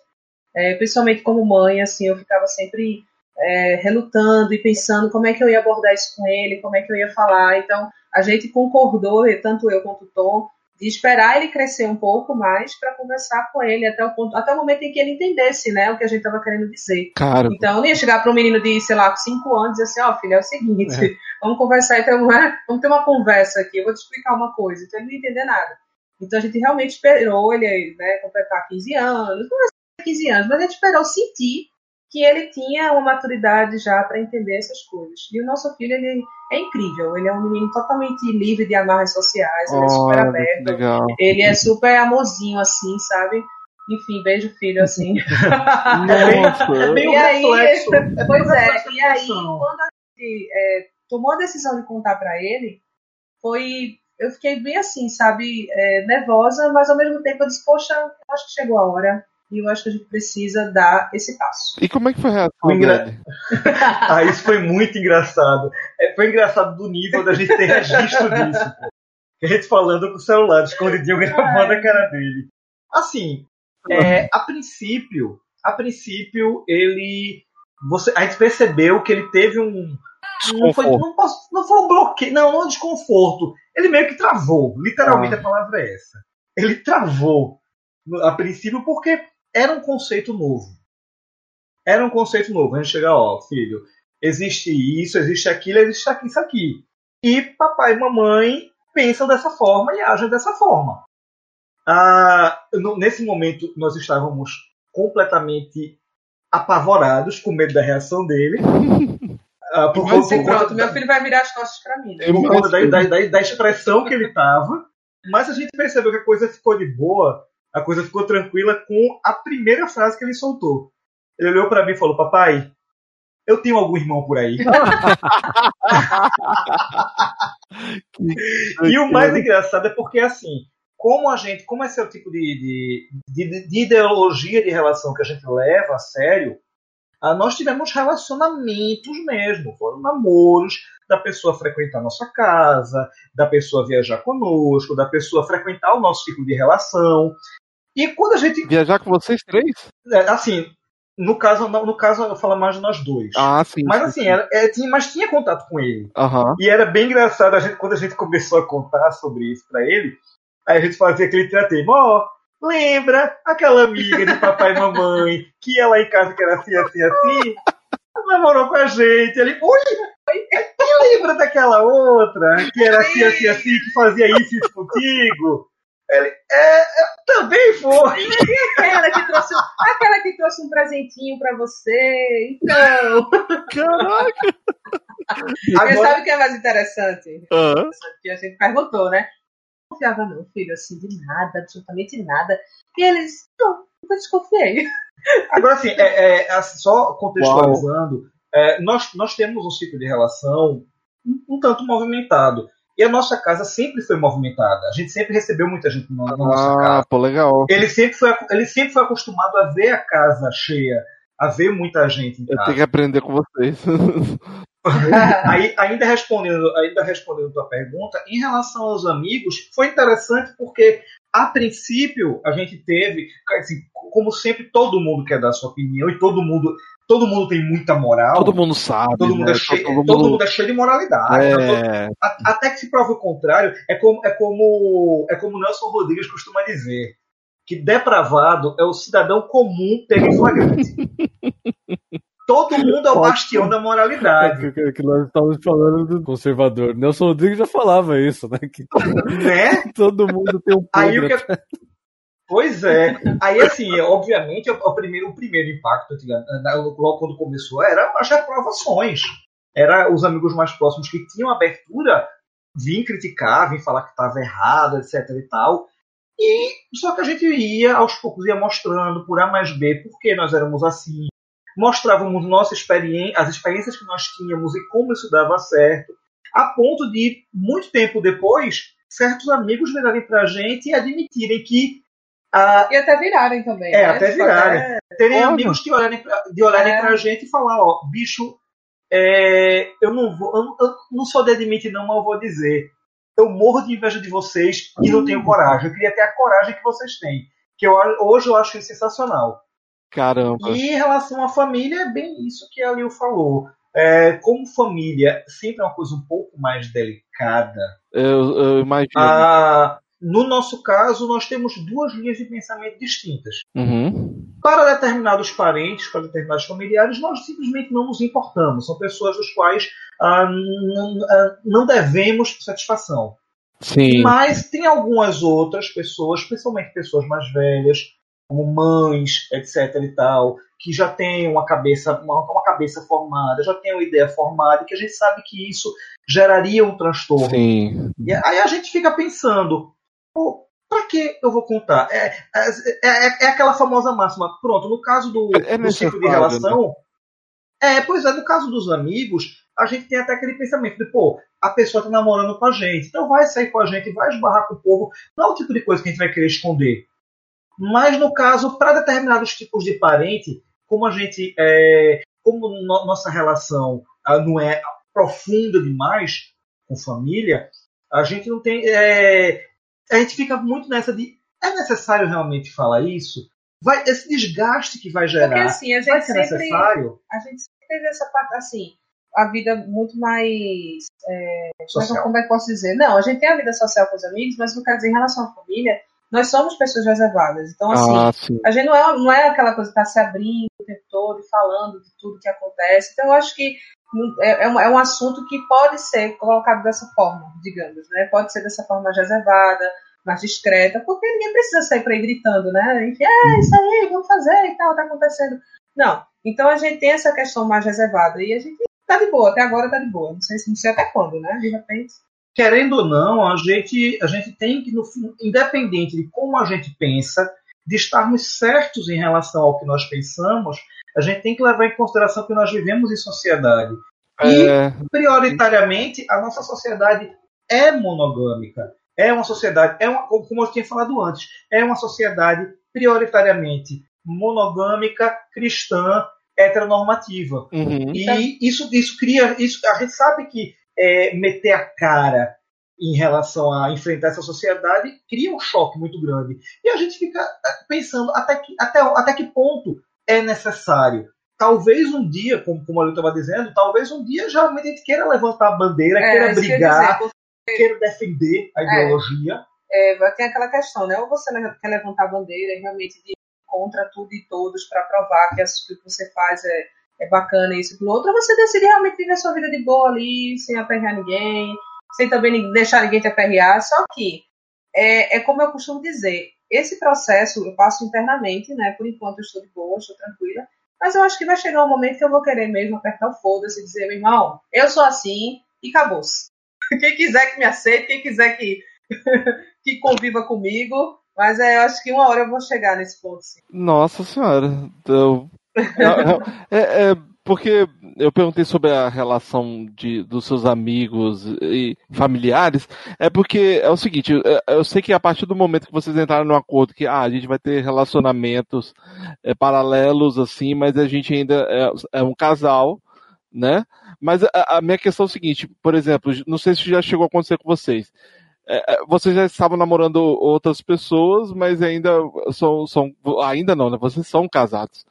é, principalmente como mãe, assim, eu ficava sempre é, relutando e pensando como é que eu ia abordar isso com ele, como é que eu ia falar. Então, a gente concordou, tanto eu quanto o Tom, de esperar ele crescer um pouco mais para conversar com ele até o ponto, até o momento em que ele entendesse, né, o que a gente estava querendo dizer. Claro. Então, não ia chegar para um menino de, sei lá, 5 anos e dizer assim, ó, oh, filho, é o seguinte, é. vamos conversar, então, vamos ter uma conversa aqui, eu vou te explicar uma coisa. Então, ele não ia entender nada. Então, a gente realmente esperou ele, né, completar 15 anos, não é 15 anos, mas a gente esperou sentir que ele tinha uma maturidade já para entender essas coisas. E o nosso filho, ele é incrível. Ele é um menino totalmente livre de amarras sociais, ele oh, é super aberto. Legal. Ele é super amorzinho, assim, sabe? Enfim, beijo filho, assim. Nossa, é bem e aí, é pois é, e aí, quando a gente é, tomou a decisão de contar para ele, foi. Eu fiquei bem assim, sabe, é, nervosa, mas ao mesmo tempo eu disse, poxa, acho que chegou a hora e eu acho que a gente precisa dar esse passo. E como é que foi a reação engra... ah, isso foi muito engraçado. É, foi engraçado do nível da gente ter registro disso. A gente falando com o celular, escondidinho, gravando a cara dele. Assim, é, a princípio, a princípio, ele. Você, a gente percebeu que ele teve um. Não foi, não, posso, não foi um bloqueio, não, não um desconforto. Ele meio que travou. Literalmente ah. a palavra é essa. Ele travou a princípio porque era um conceito novo. Era um conceito novo. A gente chega, ó, filho, existe isso, existe aquilo, existe aqui, isso aqui. E papai e mamãe pensam dessa forma e agem dessa forma. Ah, no- nesse momento, nós estávamos completamente apavorados, com medo da reação dele. Ah, por Mas conta- pronto, meu filho vai virar as costas pra mim. Né? Eu por conta da, da, da, da expressão que ele estava. Mas a gente percebeu que a coisa ficou de boa, a coisa ficou tranquila com a primeira frase que ele soltou. Ele olhou para mim e falou: Papai, eu tenho algum irmão por aí. E o mais engraçado é porque, assim, como a gente, como esse é o tipo de, de, de, de ideologia de relação que a gente leva a sério, ah, nós tivemos relacionamentos mesmo, foram namoros da pessoa frequentar a nossa casa, da pessoa viajar conosco, da pessoa frequentar o nosso tipo de relação. E quando a gente, Viajar com vocês três? é, assim, no caso, no caso eu falo mais de nós dois. Ah, sim. Mas sim, assim, sim. era, é, tinha, mas tinha contato com ele. Aham. E era bem engraçado a gente, quando a gente começou a contar sobre isso pra ele. Aí a gente fazia aquele tratema, ó, lembra aquela amiga de papai e mamãe que ia lá em casa que era assim, assim, assim? Namorou com a gente. Ele, ui, lembra daquela outra que era assim, assim, assim, que fazia isso e isso contigo? Ele, é, também foi. Aquela que trouxe, aquela que trouxe um presentinho pra você. Então, Caraca! Agora, sabe o que é mais interessante? Aham. Que a gente perguntou, né? Não confiava não, filho, assim, de nada, absolutamente nada. E eles, não, nunca desconfiei. Agora, assim, é, é, assim, só contextualizando, é, nós, nós temos um ciclo de relação um, um tanto movimentado. E a nossa casa sempre foi movimentada. A gente sempre recebeu muita gente na, na nossa Ah, casa. pô, legal. Ele sempre, foi, ele sempre foi acostumado a ver a casa cheia, a ver muita gente Eu tenho que aprender com vocês. Aí, ainda respondendo, ainda respondendo tua pergunta, em relação aos amigos, foi interessante porque a princípio a gente teve, assim, como sempre, todo mundo quer dar sua opinião e todo mundo, todo mundo tem muita moral. Todo mundo sabe. todo mundo, né? é cheio, Todo todo mundo- mundo é cheio de moralidade. né? Todo- É, a- até que se prove o contrário, é como, é como, é como Nelson Rodrigues costuma dizer, que depravado é o cidadão comum pego em flagrante. Todo mundo é o bastião da moralidade, É que, que nós estávamos falando do conservador. Nelson Rodrigues já falava isso, né? Que né? todo mundo tem um Aí o podre. que Pois é. Aí, assim, obviamente, o, o primeiro, o primeiro impacto, logo quando começou, era as reprovações. Era os amigos mais próximos que tinham abertura, vinham criticar, vinham falar que estava errado, etc e tal. E só que a gente ia, aos poucos, ia mostrando por A mais B por que nós éramos assim. Mostrávamos nossa experiência, as experiências que nós tínhamos e como isso dava certo. A ponto de, muito tempo depois, certos amigos virarem pra gente e admitirem que ah, E até virarem também. É, né? até virarem. até- terem amigos que olharem pra, de olharem É. pra gente e falar, ó, bicho, é, eu não vou, eu, eu não sou de admitir não, mas eu vou dizer, eu morro de inveja de vocês e não tenho coragem. Eu queria ter a coragem que vocês têm, que eu, hoje eu acho sensacional. caramba. E em relação à família, é bem isso que a Liu falou. É, como família sempre é uma coisa um pouco mais delicada, Eu, eu imagino. ah, no nosso caso, nós temos duas linhas de pensamento distintas. Uhum. Para determinados parentes, para determinados familiares, nós simplesmente não nos importamos. São pessoas dos quais ah, não, ah, não devemos satisfação. Sim. Mas tem algumas outras pessoas, principalmente pessoas mais velhas, como mães, etc. e tal, que já têm uma cabeça, uma, uma cabeça formada, já têm uma ideia formada, e que a gente sabe que isso geraria um transtorno. Sim. E aí a gente fica pensando, pô, pra que eu vou contar? É, é, é- é aquela famosa máxima. Pronto, no caso do, É do ciclo de necessário, relação. É, pois é, no caso dos amigos, a gente tem até aquele pensamento de, pô, a pessoa tá namorando com a gente, então vai sair com a gente, vai esbarrar com o povo. Não é o tipo de coisa que a gente vai querer esconder. Mas no caso, para determinados tipos de parente, como a gente. É, como no- nossa relação ah, não é profunda demais com família, a gente não tem. é, a gente fica muito nessa de. É necessário realmente falar isso? Vai, esse desgaste que vai Porque gerar assim, a vai gente ser sempre. necessário? A gente sempre teve essa parte, assim, a vida muito mais. Como é, que- Social. como é que eu posso dizer? Não, a gente tem a vida social com os amigos, mas não quer dizer em relação à família, nós somos pessoas reservadas. Então, assim, Ah, a gente não é, não é aquela coisa que está se abrindo o tempo todo e falando de tudo que acontece. Então, eu acho que é, é um, é um assunto que pode ser colocado dessa forma, digamos, né? Pode ser dessa forma mais reservada, mais discreta, porque ninguém precisa sair por aí gritando, né? Enfim, é isso aí, vamos fazer e tal, tá acontecendo. Não. Então a gente tem essa questão mais reservada e a gente tá de boa, até agora tá de boa. Não sei, não sei até quando, né? De repente. Querendo ou não, a gente, a gente tem que, no fim, independente de como a gente pensa, de estarmos certos em relação ao que nós pensamos, a gente tem que levar em consideração que nós vivemos em sociedade. E, é... prioritariamente, a nossa sociedade é monogâmica. É uma sociedade, é uma, como eu tinha falado antes, é uma sociedade prioritariamente monogâmica, cristã, heteronormativa. Uhum. E isso, isso cria. Isso, a gente sabe que é, meter a cara em relação a enfrentar essa sociedade cria um choque muito grande. E a gente fica é, pensando até que, até, até que ponto é necessário. Talvez um dia, como, como a Lu estava dizendo, talvez um dia já a gente queira levantar a bandeira, é, queira brigar, dizer, queira defender a é. ideologia. É, tem aquela questão, né? Ou você quer levantar a bandeira realmente de contra tudo e todos para provar que o que você faz é, é bacana isso e outro, ou você decide realmente viver sua vida de boa ali, sem aperrear ninguém, sem também deixar ninguém te aperrear. Só que, é, é como eu costumo dizer, esse processo eu passo internamente, né? Por enquanto eu estou de boa, estou tranquila. Mas eu acho que vai chegar um momento que eu vou querer mesmo apertar o foda-se e dizer, meu irmão, eu sou assim e acabou-se. Quem quiser que me aceite, quem quiser que, que conviva comigo. Mas é, eu acho que uma hora eu vou chegar nesse ponto, sim. Nossa senhora. É, é, porque eu perguntei sobre a relação de, dos seus amigos e familiares, é porque é o seguinte, eu, eu sei que a partir do momento que vocês entraram no acordo que ah, a gente vai ter relacionamentos é, paralelos assim, mas a gente ainda é, é um casal, né? Mas a, a, minha questão é o seguinte, por exemplo, não sei se já chegou a acontecer com vocês. É, é vocês já estavam namorando outras pessoas, mas ainda são, são ainda não, né? Vocês são casados.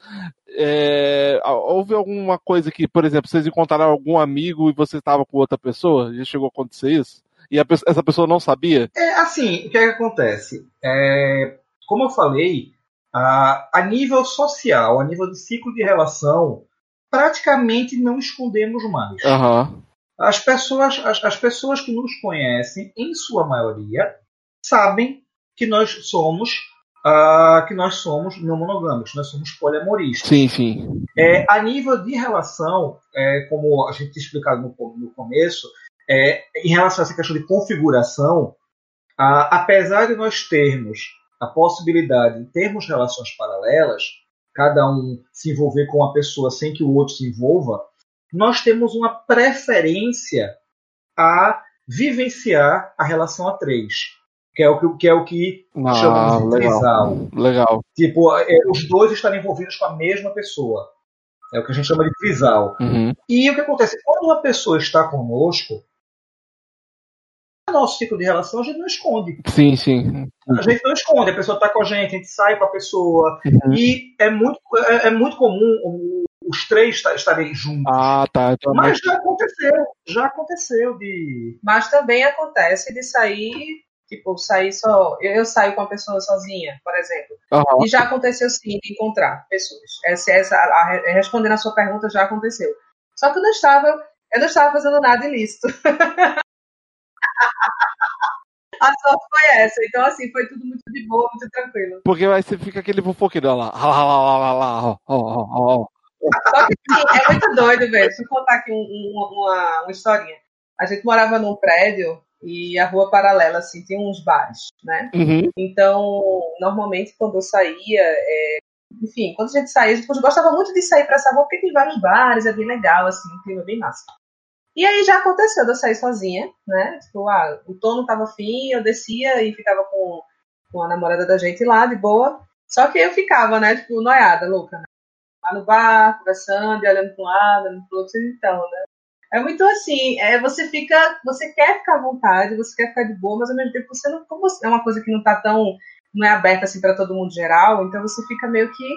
É, houve alguma coisa que, por exemplo, vocês encontraram algum amigo e você estava com outra pessoa? Já chegou a acontecer isso? E a, essa pessoa não sabia? É assim, o que, é que acontece? É, como eu falei, a, a nível social, a nível de ciclo de relação, praticamente não escondemos mais. Uhum. As, pessoas, as, as pessoas que nos conhecem, em sua maioria, sabem que nós somos uh, que nós somos não monogâmicos, nós somos poliamoristas. Sim, sim. É, a nível de relação, é, como a gente tinha explicado no, no começo, é, em relação a essa questão de configuração, uh, apesar de nós termos a possibilidade de termos relações paralelas, cada um se envolver com uma pessoa sem que o outro se envolva, nós temos uma preferência a vivenciar a relação a três que é o que, que, é o que ah, chamamos de trisal. Legal. Tipo, é, os dois estarem envolvidos com a mesma pessoa. É o que a gente chama de trisal. Uhum. E o que acontece? Quando uma pessoa está conosco, nosso ciclo de relação a gente não esconde. Sim, sim. A gente não esconde, a pessoa está com a gente, a gente sai com a pessoa. Uhum. E é muito, é, é muito comum os três estarem juntos. Ah, tá. Então, Mas já aconteceu, já aconteceu de. Mas também acontece de sair Tipo, sair só. Eu, eu, saio com a pessoa sozinha, por exemplo. Uhum. E já aconteceu sim de encontrar pessoas. Essa, essa, a, a, respondendo a sua pergunta, já aconteceu. Só que eu não estava, eu não estava fazendo nada ilícito. a sorte foi essa. Então, assim, foi tudo muito de boa, muito tranquilo. Porque aí você fica aquele fofoqueiro lá. Lá, lá, lá, lá, lá, ó, ó, ó. Só que sim, é muito doido, velho. Deixa eu contar aqui um, um, uma, uma historinha. A gente morava num prédio e a rua paralela, assim, tem uns bares, né? Uhum. Então, normalmente, quando eu saía, é... enfim, quando a gente saía, a gente gostava muito de sair para essa rua, porque tem vários bares, é bem legal, assim, um clima bem massa. E aí já aconteceu de eu sair sozinha, né? Tipo, ah, o Tono tava afim, eu descia e ficava com, com a namorada da gente lá, de boa. Só que eu ficava, né, tipo, noiada, louca, né? Lá no bar, conversando, olhando para um lado, olhando para o outro, então, né? É muito assim, é, você fica, você quer ficar à vontade, você quer ficar de boa, mas ao mesmo tempo você não, como é uma coisa que não está tão, não é aberta assim para todo mundo geral, então você fica meio que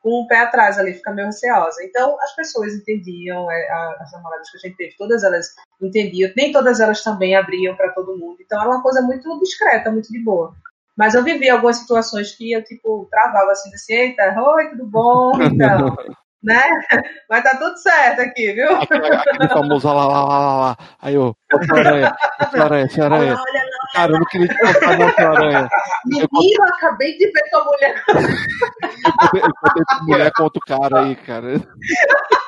com o pé atrás ali, fica meio receosa. Então as pessoas entendiam, é, as namoradas que a gente teve, todas elas entendiam, nem todas elas também abriam para todo mundo, então era uma coisa muito discreta, muito de boa. Mas eu vivi algumas situações que eu, tipo, travava assim, assim, eita, oi, tudo bom? Então, né? Mas tá tudo certo aqui, viu? Aquele, aquele famoso lá, lá, lá, lá, lá. Aí, ô, essa aranha, aranha, aranha. Olha lá, Cara, eu não queria te contar não, aranha. Menino, acabei de ver tua mulher. eu contei tua mulher com outro cara aí, cara.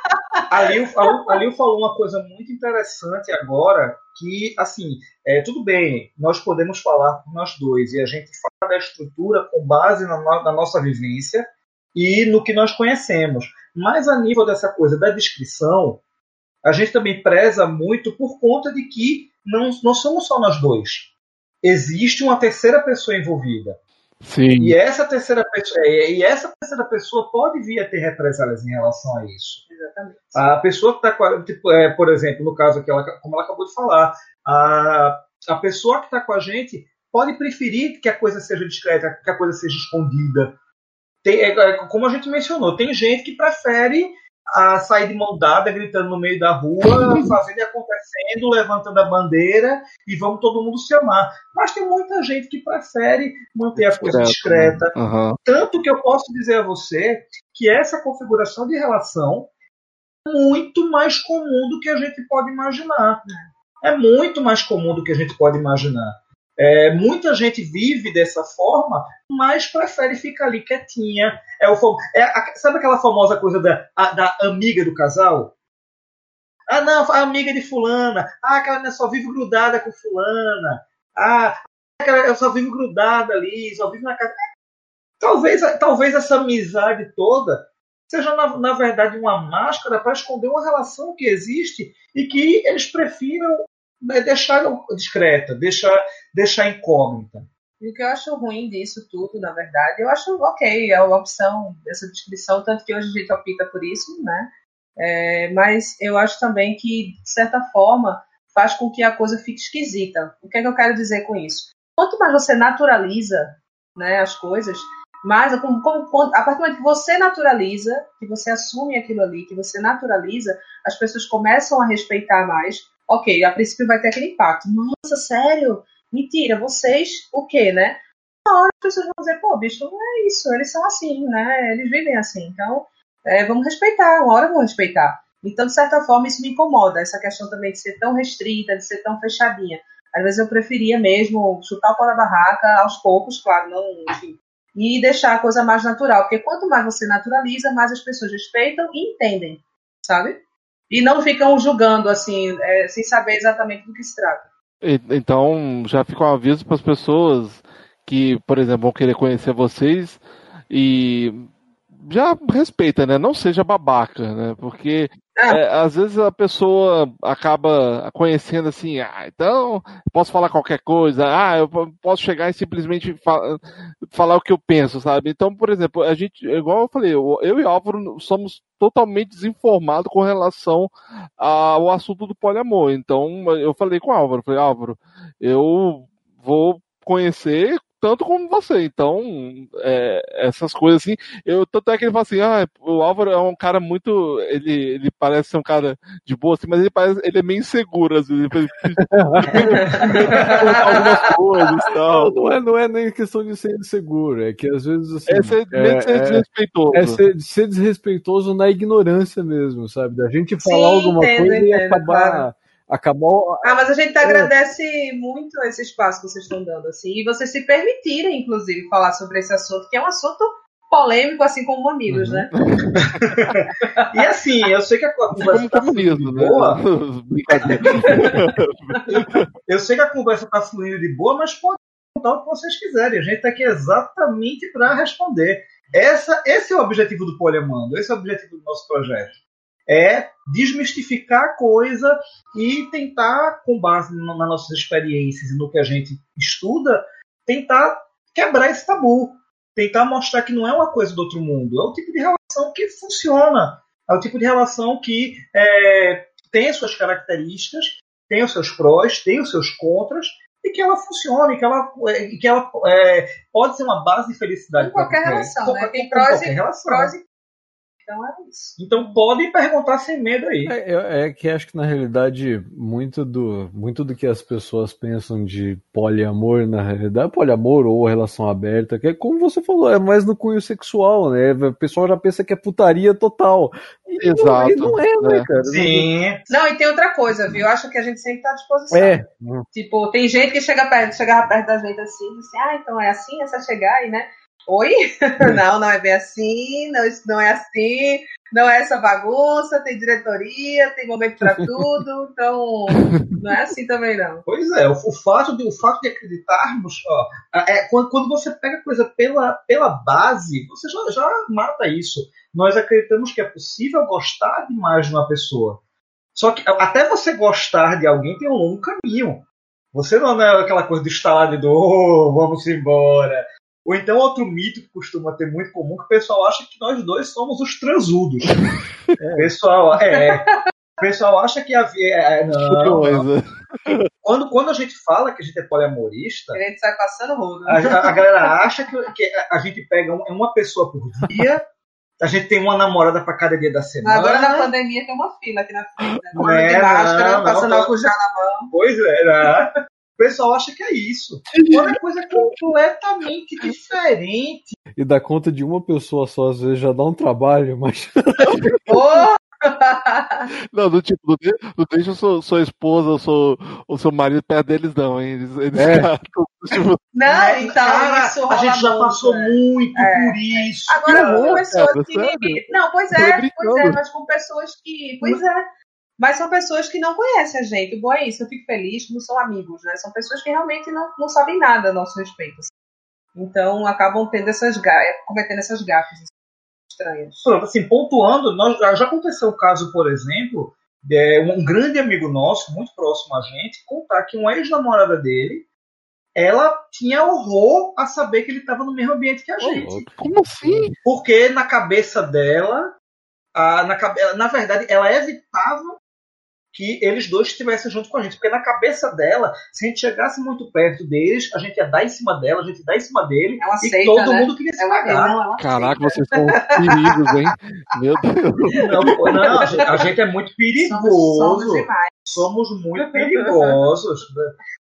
Ali, ali falou uma coisa muito interessante agora, que, assim, é, tudo bem, nós podemos falar por nós dois, e a gente fala da estrutura com base na, na nossa vivência e no que nós conhecemos. Mas a nível dessa coisa da descrição, a gente também preza muito por conta de que não, não somos só nós dois. Existe uma terceira pessoa envolvida. Sim. E essa terceira pessoa, e essa terceira pessoa pode vir a ter represálias em relação a isso. Exatamente. A pessoa que está tipo, é, por exemplo, no caso que ela, como ela acabou de falar, a, a pessoa que está com a gente pode preferir que a coisa seja discreta, que a coisa seja escondida. Tem, é, é como a gente mencionou, tem gente que prefere a sair de mão dada, gritando no meio da rua, fazendo e acontecendo, levantando a bandeira e vamos todo mundo se amar. Mas tem muita gente que prefere manter a coisa discreta. Uhum. Tanto que eu posso dizer a você que essa configuração de relação é muito mais comum do que a gente pode imaginar. É muito mais comum do que a gente pode imaginar. É, muita gente vive dessa forma, mas prefere ficar ali quietinha. É o, é a, sabe aquela famosa coisa da, a, da amiga do casal? Ah, não, a amiga de fulana. Ah, aquela só vive grudada com fulana. Ah, aquela só vive grudada ali, só vive na casa. Talvez, talvez essa amizade toda seja, na, na verdade, uma máscara para esconder uma relação que existe e que eles prefiram deixar discreta, deixar, deixar incógnita. E o que eu acho ruim disso tudo, na verdade, eu acho ok, é uma opção dessa descrição, tanto que hoje a gente opta por isso, né? É, mas eu acho também que, de certa forma, faz com que a coisa fique esquisita. O que, é que eu quero dizer com isso? Quanto mais você naturaliza né, as coisas, mais como, como, a partir do momento que você naturaliza, que você assume aquilo ali, que você naturaliza, as pessoas começam a respeitar mais ok, a princípio vai ter aquele impacto. Nossa, sério? Mentira, vocês, o quê, né? Na hora as pessoas vão dizer, pô, bicho, é isso, eles são assim, né? Eles vivem assim. Então, é, vamos respeitar, uma hora vamos respeitar. Então, de certa forma, isso me incomoda, essa questão também de ser tão restrita, de ser tão fechadinha. Às vezes eu preferia mesmo chutar o pau da barraca aos poucos, claro, não, enfim, e deixar a coisa mais natural. Porque quanto mais você naturaliza, mais as pessoas respeitam e entendem, sabe? E não ficam julgando assim, é, sem saber exatamente do que se trata. Então, já fica um aviso para as pessoas que, por exemplo, vão querer conhecer vocês e já respeita, né? Não seja babaca, né? Porque ah. é, às vezes a pessoa acaba conhecendo assim, ah, então posso falar qualquer coisa, ah, eu posso chegar e simplesmente fa falar o que eu penso, sabe? Então, por exemplo, a gente, igual eu falei, eu, eu e Álvaro somos totalmente desinformados com relação ao assunto do poliamor. Então, eu falei com o Álvaro, falei, Álvaro, eu vou conhecer tanto como você. Então, é, essas coisas assim. Eu, tanto é que ele fala assim: ah, o Álvaro é um cara muito. Ele, ele parece ser um cara de boa, assim, mas ele, parece, ele é meio inseguro, às vezes. Ele, algumas coisas tal. Não, não, é, não é nem questão de ser inseguro, é que às vezes. Assim, é ser, é, ser é, desrespeitoso. É ser, ser, desrespeitoso na ignorância mesmo, sabe? Da gente falar Sim, alguma entendo, coisa entendo, e acabar. Claro acabou. Ah, mas a gente é. agradece muito esse espaço que vocês estão dando, assim, e vocês se permitirem, inclusive, falar sobre esse assunto, que é um assunto polêmico, assim como Mamilos, uhum. né? e assim, eu sei que a conversa está fluindo de boa. eu sei que a conversa está fluindo de boa, mas pode contar o que vocês quiserem. A gente está aqui exatamente para responder. Essa, esse é o objetivo do Poliamando, esse é o objetivo do nosso projeto é desmistificar a coisa e tentar, com base nas nossas experiências e no que a gente estuda, tentar quebrar esse tabu. Tentar mostrar que não é uma coisa do outro mundo. É o tipo de relação que funciona. É o tipo de relação que é, tem as suas características, tem os seus prós, tem os seus contras, e que ela funcione, que ela, que ela é, pode ser uma base de felicidade. Em qualquer relação, né? Tem prós e, prós e Então era isso. Então pode perguntar sem medo aí. É, é, é, que acho que na realidade muito do, muito do que as pessoas pensam de poliamor, na realidade, poliamor ou relação aberta, que é como você falou, é mais no cunho sexual, né? O pessoal já pensa que é putaria total. E Exato. Não, não é, né, é. cara? Sim. Não, e tem outra coisa, viu? Eu acho que a gente sempre tá à disposição. É. Tipo, tem gente que chega perto, chegava perto da gente assim, e assim, ah, então é assim, essa chegar aí, né? Oi? não, não é bem assim, não, isso não é assim, não é essa bagunça, tem diretoria, tem momento para tudo, então não é assim também não. Pois é, o, o, fato, de, o fato de acreditarmos, ó, é, quando, quando você pega a coisa pela, pela base, você já, já mata isso. Nós acreditamos que é possível gostar demais de uma pessoa. Só que até você gostar de alguém tem um longo caminho. Você não é aquela coisa do estalar de oh, vamos embora. Ou então outro mito que costuma ter muito comum, que o pessoal acha que nós dois somos os transudos. É. Pessoal, é, o pessoal acha que havia. É, não, não. Quando, quando a gente fala que a gente é poliamorista. A gente sai passando rodo. A, a, galera acha que, que a gente pega uma pessoa por dia, a gente tem uma namorada para cada dia da semana. Agora na pandemia tem uma fila aqui na frente. Né? Não é, máscara, não, passando álcool já na mão. Pois é, né? Pessoal acha que é isso. Quando é coisa completamente diferente. E dar conta de uma pessoa só, às vezes já dá um trabalho, mas. Oh! Não, do tipo, não, não deixa sua, sua esposa sua, ou seu marido perto deles, não, hein? Eles, eles é. tipo... Não, então cara, isso A gente já passou é. muito é. por isso. Agora, com pessoas que. Não, pois é, pois é, mas com pessoas que. Pois é. Mas são pessoas que não conhecem a gente. Bom é isso, eu fico feliz que não são amigos, né? São pessoas que realmente não, não sabem nada a nosso respeito. Então acabam tendo essas cometendo essas gafas estranhas. Pronto, assim, pontuando, nós, já aconteceu o caso, por exemplo, de um grande amigo nosso, muito próximo a gente, contar que uma ex-namorada dele, ela tinha horror a saber que ele estava no mesmo ambiente que a gente. Como assim? Porque na cabeça dela, a, na, na verdade, ela evitava que eles dois estivessem junto com a gente. Porque na cabeça dela, se a gente chegasse muito perto deles, a gente ia dar em cima dela, a gente ia dar em cima dele, ela e aceita, todo né? mundo queria se pagar. Caraca, vocês são perigos, hein? Meu Deus. Não, não a, gente, a, gente, é muito perigoso. Somos, somos, somos muito perigosos.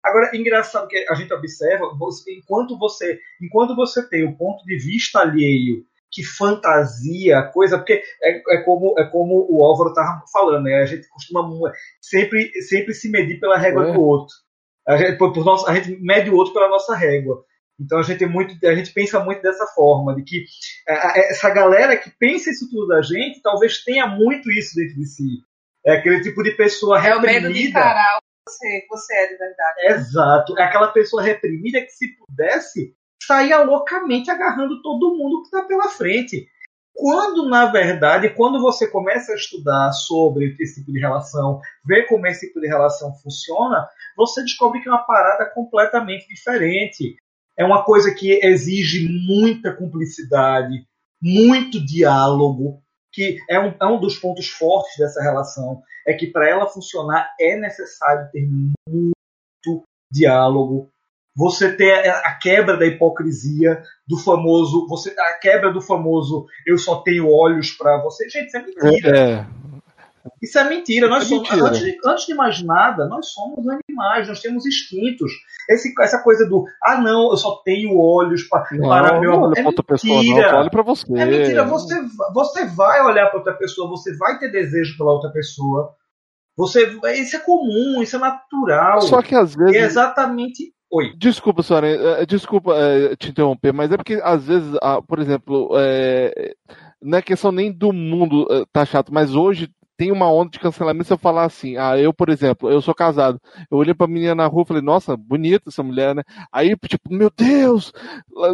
Agora, engraçado que a gente observa, enquanto você, enquanto você tem o ponto de vista alheio que fantasia, coisa, porque é, é, como, é como o Álvaro estava falando, né? A gente costuma sempre, sempre se medir pela régua é. do outro. A gente, por, por nosso, a gente mede o outro pela nossa régua. Então a gente, é muito, a gente pensa muito dessa forma, de que essa galera que pensa isso tudo da gente, talvez tenha muito isso dentro de si. É aquele tipo de pessoa é reprimida. É o medo de encarar você, você é de verdade. Exato. É aquela pessoa reprimida que se pudesse saía loucamente agarrando todo mundo que está pela frente. Quando, na verdade, quando você começa a estudar sobre esse tipo de relação, ver como esse tipo de relação funciona, você descobre que é uma parada completamente diferente. É uma coisa que exige muita cumplicidade, muito diálogo, que é um, é um dos pontos fortes dessa relação. É que para ela funcionar é necessário ter muito diálogo, você ter a quebra da hipocrisia do famoso, você a quebra do famoso eu só tenho olhos para você. Gente, isso é mentira. É. Isso é mentira. Nós é somos, mentira. Antes, de, antes, de, mais nada, nós somos animais, nós temos instintos. Esse, essa coisa do ah não, eu só tenho olhos pra, não, para meu amor. É mentira. Pessoa, não, olhe para você. É mentira. Você, você vai olhar para outra pessoa, você vai ter desejo pela outra pessoa. Você, isso é comum, isso é natural. Só que às vezes. É exatamente Oi. Desculpa, senhora, eh, desculpa é, te interromper, mas é porque às vezes, por exemplo, é, não é questão nem do mundo tá chato, mas hoje tem uma onda de cancelamento se eu falar assim, ah, eu, por exemplo, eu sou casado. Eu olhei pra menina na rua e falei, nossa, bonita essa mulher, né? Aí, tipo, meu Deus,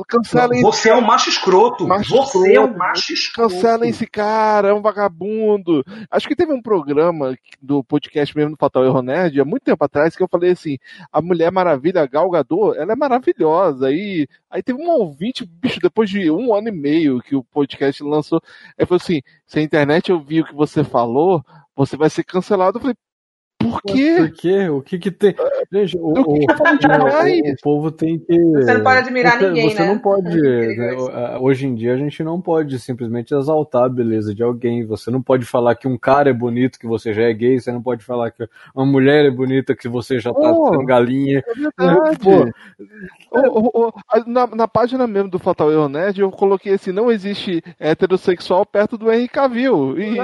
cancelem. Você é um macho escroto. Macho Você escroto. é um macho escroto. Cancelem esse cara, é um vagabundo. Acho que teve um programa do podcast mesmo do Fatal Erro Nerd, há muito tempo atrás, que eu falei assim, a Mulher Maravilha, a Gal Gadot, ela é maravilhosa. Aí, aí teve um ouvinte, bicho, depois de um ano e meio que o podcast lançou, aí falou assim, se a internet ouvir o que você falou, você vai ser cancelado. Eu falei, Por quê? Por quê? O que que tem? Gente, o, O que o- que é o- o povo tem que. Você não pode admirar você, ninguém, você né? não pode. Né, hoje em dia a gente não pode simplesmente exaltar a beleza de alguém. Você não pode falar que um cara é bonito que você já é gay. Você não pode falar que uma mulher é bonita que você já tá Pô. sendo galinha. É. Pô. O- o- o- a- na, na página mesmo do Fatal Erro Nerd, eu coloquei assim: não existe heterossexual perto do Henry Cavill. E,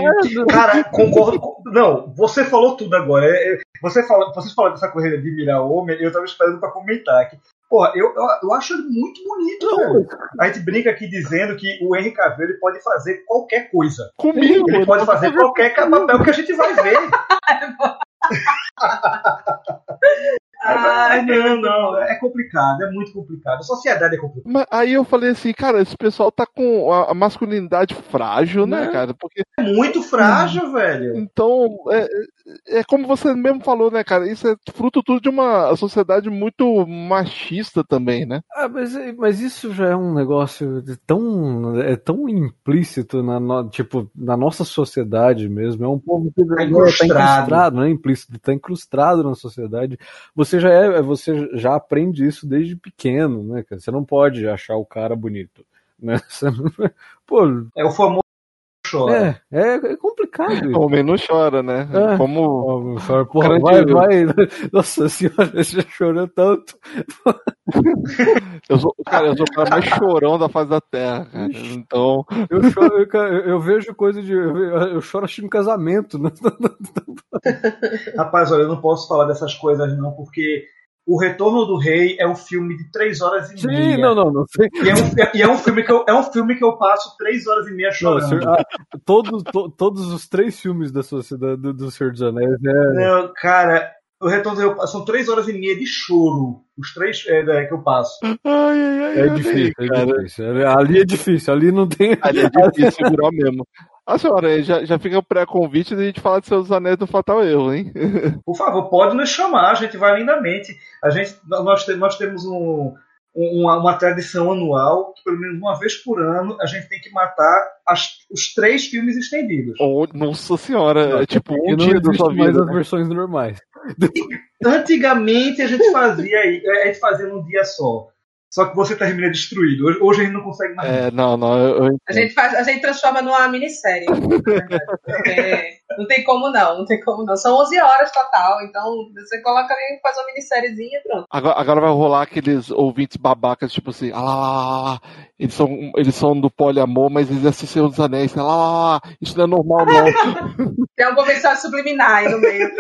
Cara, concordo. com- Não, você falou tudo agora. É, é, Você fala, vocês falaram dessa corrida de mirar homem, eu tava esperando pra comentar aqui. Porra, eu, eu, eu acho ele muito bonito, velho. A gente brinca aqui dizendo que o Henry Cavill ele pode fazer qualquer coisa. comigo. Ele pode fazer qualquer papel que a gente vai ver. Ai, não, não, é complicado, é muito complicado. A sociedade é complicada. Mas aí eu falei assim, cara, esse pessoal tá com a, masculinidade frágil, né, cara? Porque É muito frágil, velho. então é, é como você mesmo falou, né, cara? Isso é fruto tudo de uma sociedade muito machista também, né? Ah, mas, mas isso já é um negócio de tão, é tão implícito na, no- tipo, na nossa sociedade mesmo. É um povo que Tá tá incrustado. incrustado, não é implícito, está incrustado na sociedade. Você já é, você já aprende isso desde pequeno, né? Você não pode achar o cara bonito, né? Você Pô, É o famoso chora. é, é, é complicado O isso. homem não chora, né? É. Como fala, Porra, vai, vai. Nossa senhora, você já chorou tanto. eu sou, cara, eu sou o cara mais chorão da face da terra, cara. Então, Eu, choro, eu, eu- vejo coisa de. Eu, eu choro assistindo casamento. Né? Rapaz, olha, eu não posso falar dessas coisas não, porque O Retorno do Rei é um filme de três horas e meia. Sim, não, não, não sei. E é um, e é um filme que eu, é um filme que eu passo três horas e meia Não, chorando. Senhor- ah, todos, to- todos os três filmes da sociedade do, do Senhor dos Anéis, né? Não, cara, o Retorno do Rei são três horas e meia de choro. Os três é, é, que eu passo. Ai, ai, ai, É difícil, é difícil. Ali é difícil, ali não tem. Ali é difícil segurar mesmo. A senhora, já, já fica o pré-convite da gente falar de seus anéis do Fatal Erro, hein? Por favor, pode nos chamar, a gente vai lindamente. A gente, nós, te- nós temos um- um- uma, uma tradição anual, que pelo menos uma vez por ano, a gente tem que matar as- os três filmes estendidos. Oh, nossa senhora, é tipo E um não dia da sua mais vida. as né? versões normais. Antigamente a gente fazia, a gente fazia num dia só. Só que você termina destruído. Hoje, hoje a gente não consegue mais. É, não, não, eu, eu A gente, faz, a gente transforma numa minissérie. Porque não tem como não, não tem como não. São 11 horas total, então você coloca ali, faz uma minissériezinha e pronto. Agora, agora vai rolar aqueles ouvintes babacas, tipo assim, ah, lá, lá, lá, lá, eles são, eles são do poliamor, mas eles assistem os anéis, lá, lá, lá, lá, isso não é normal, não. Tem uma convenção subliminar aí no meio.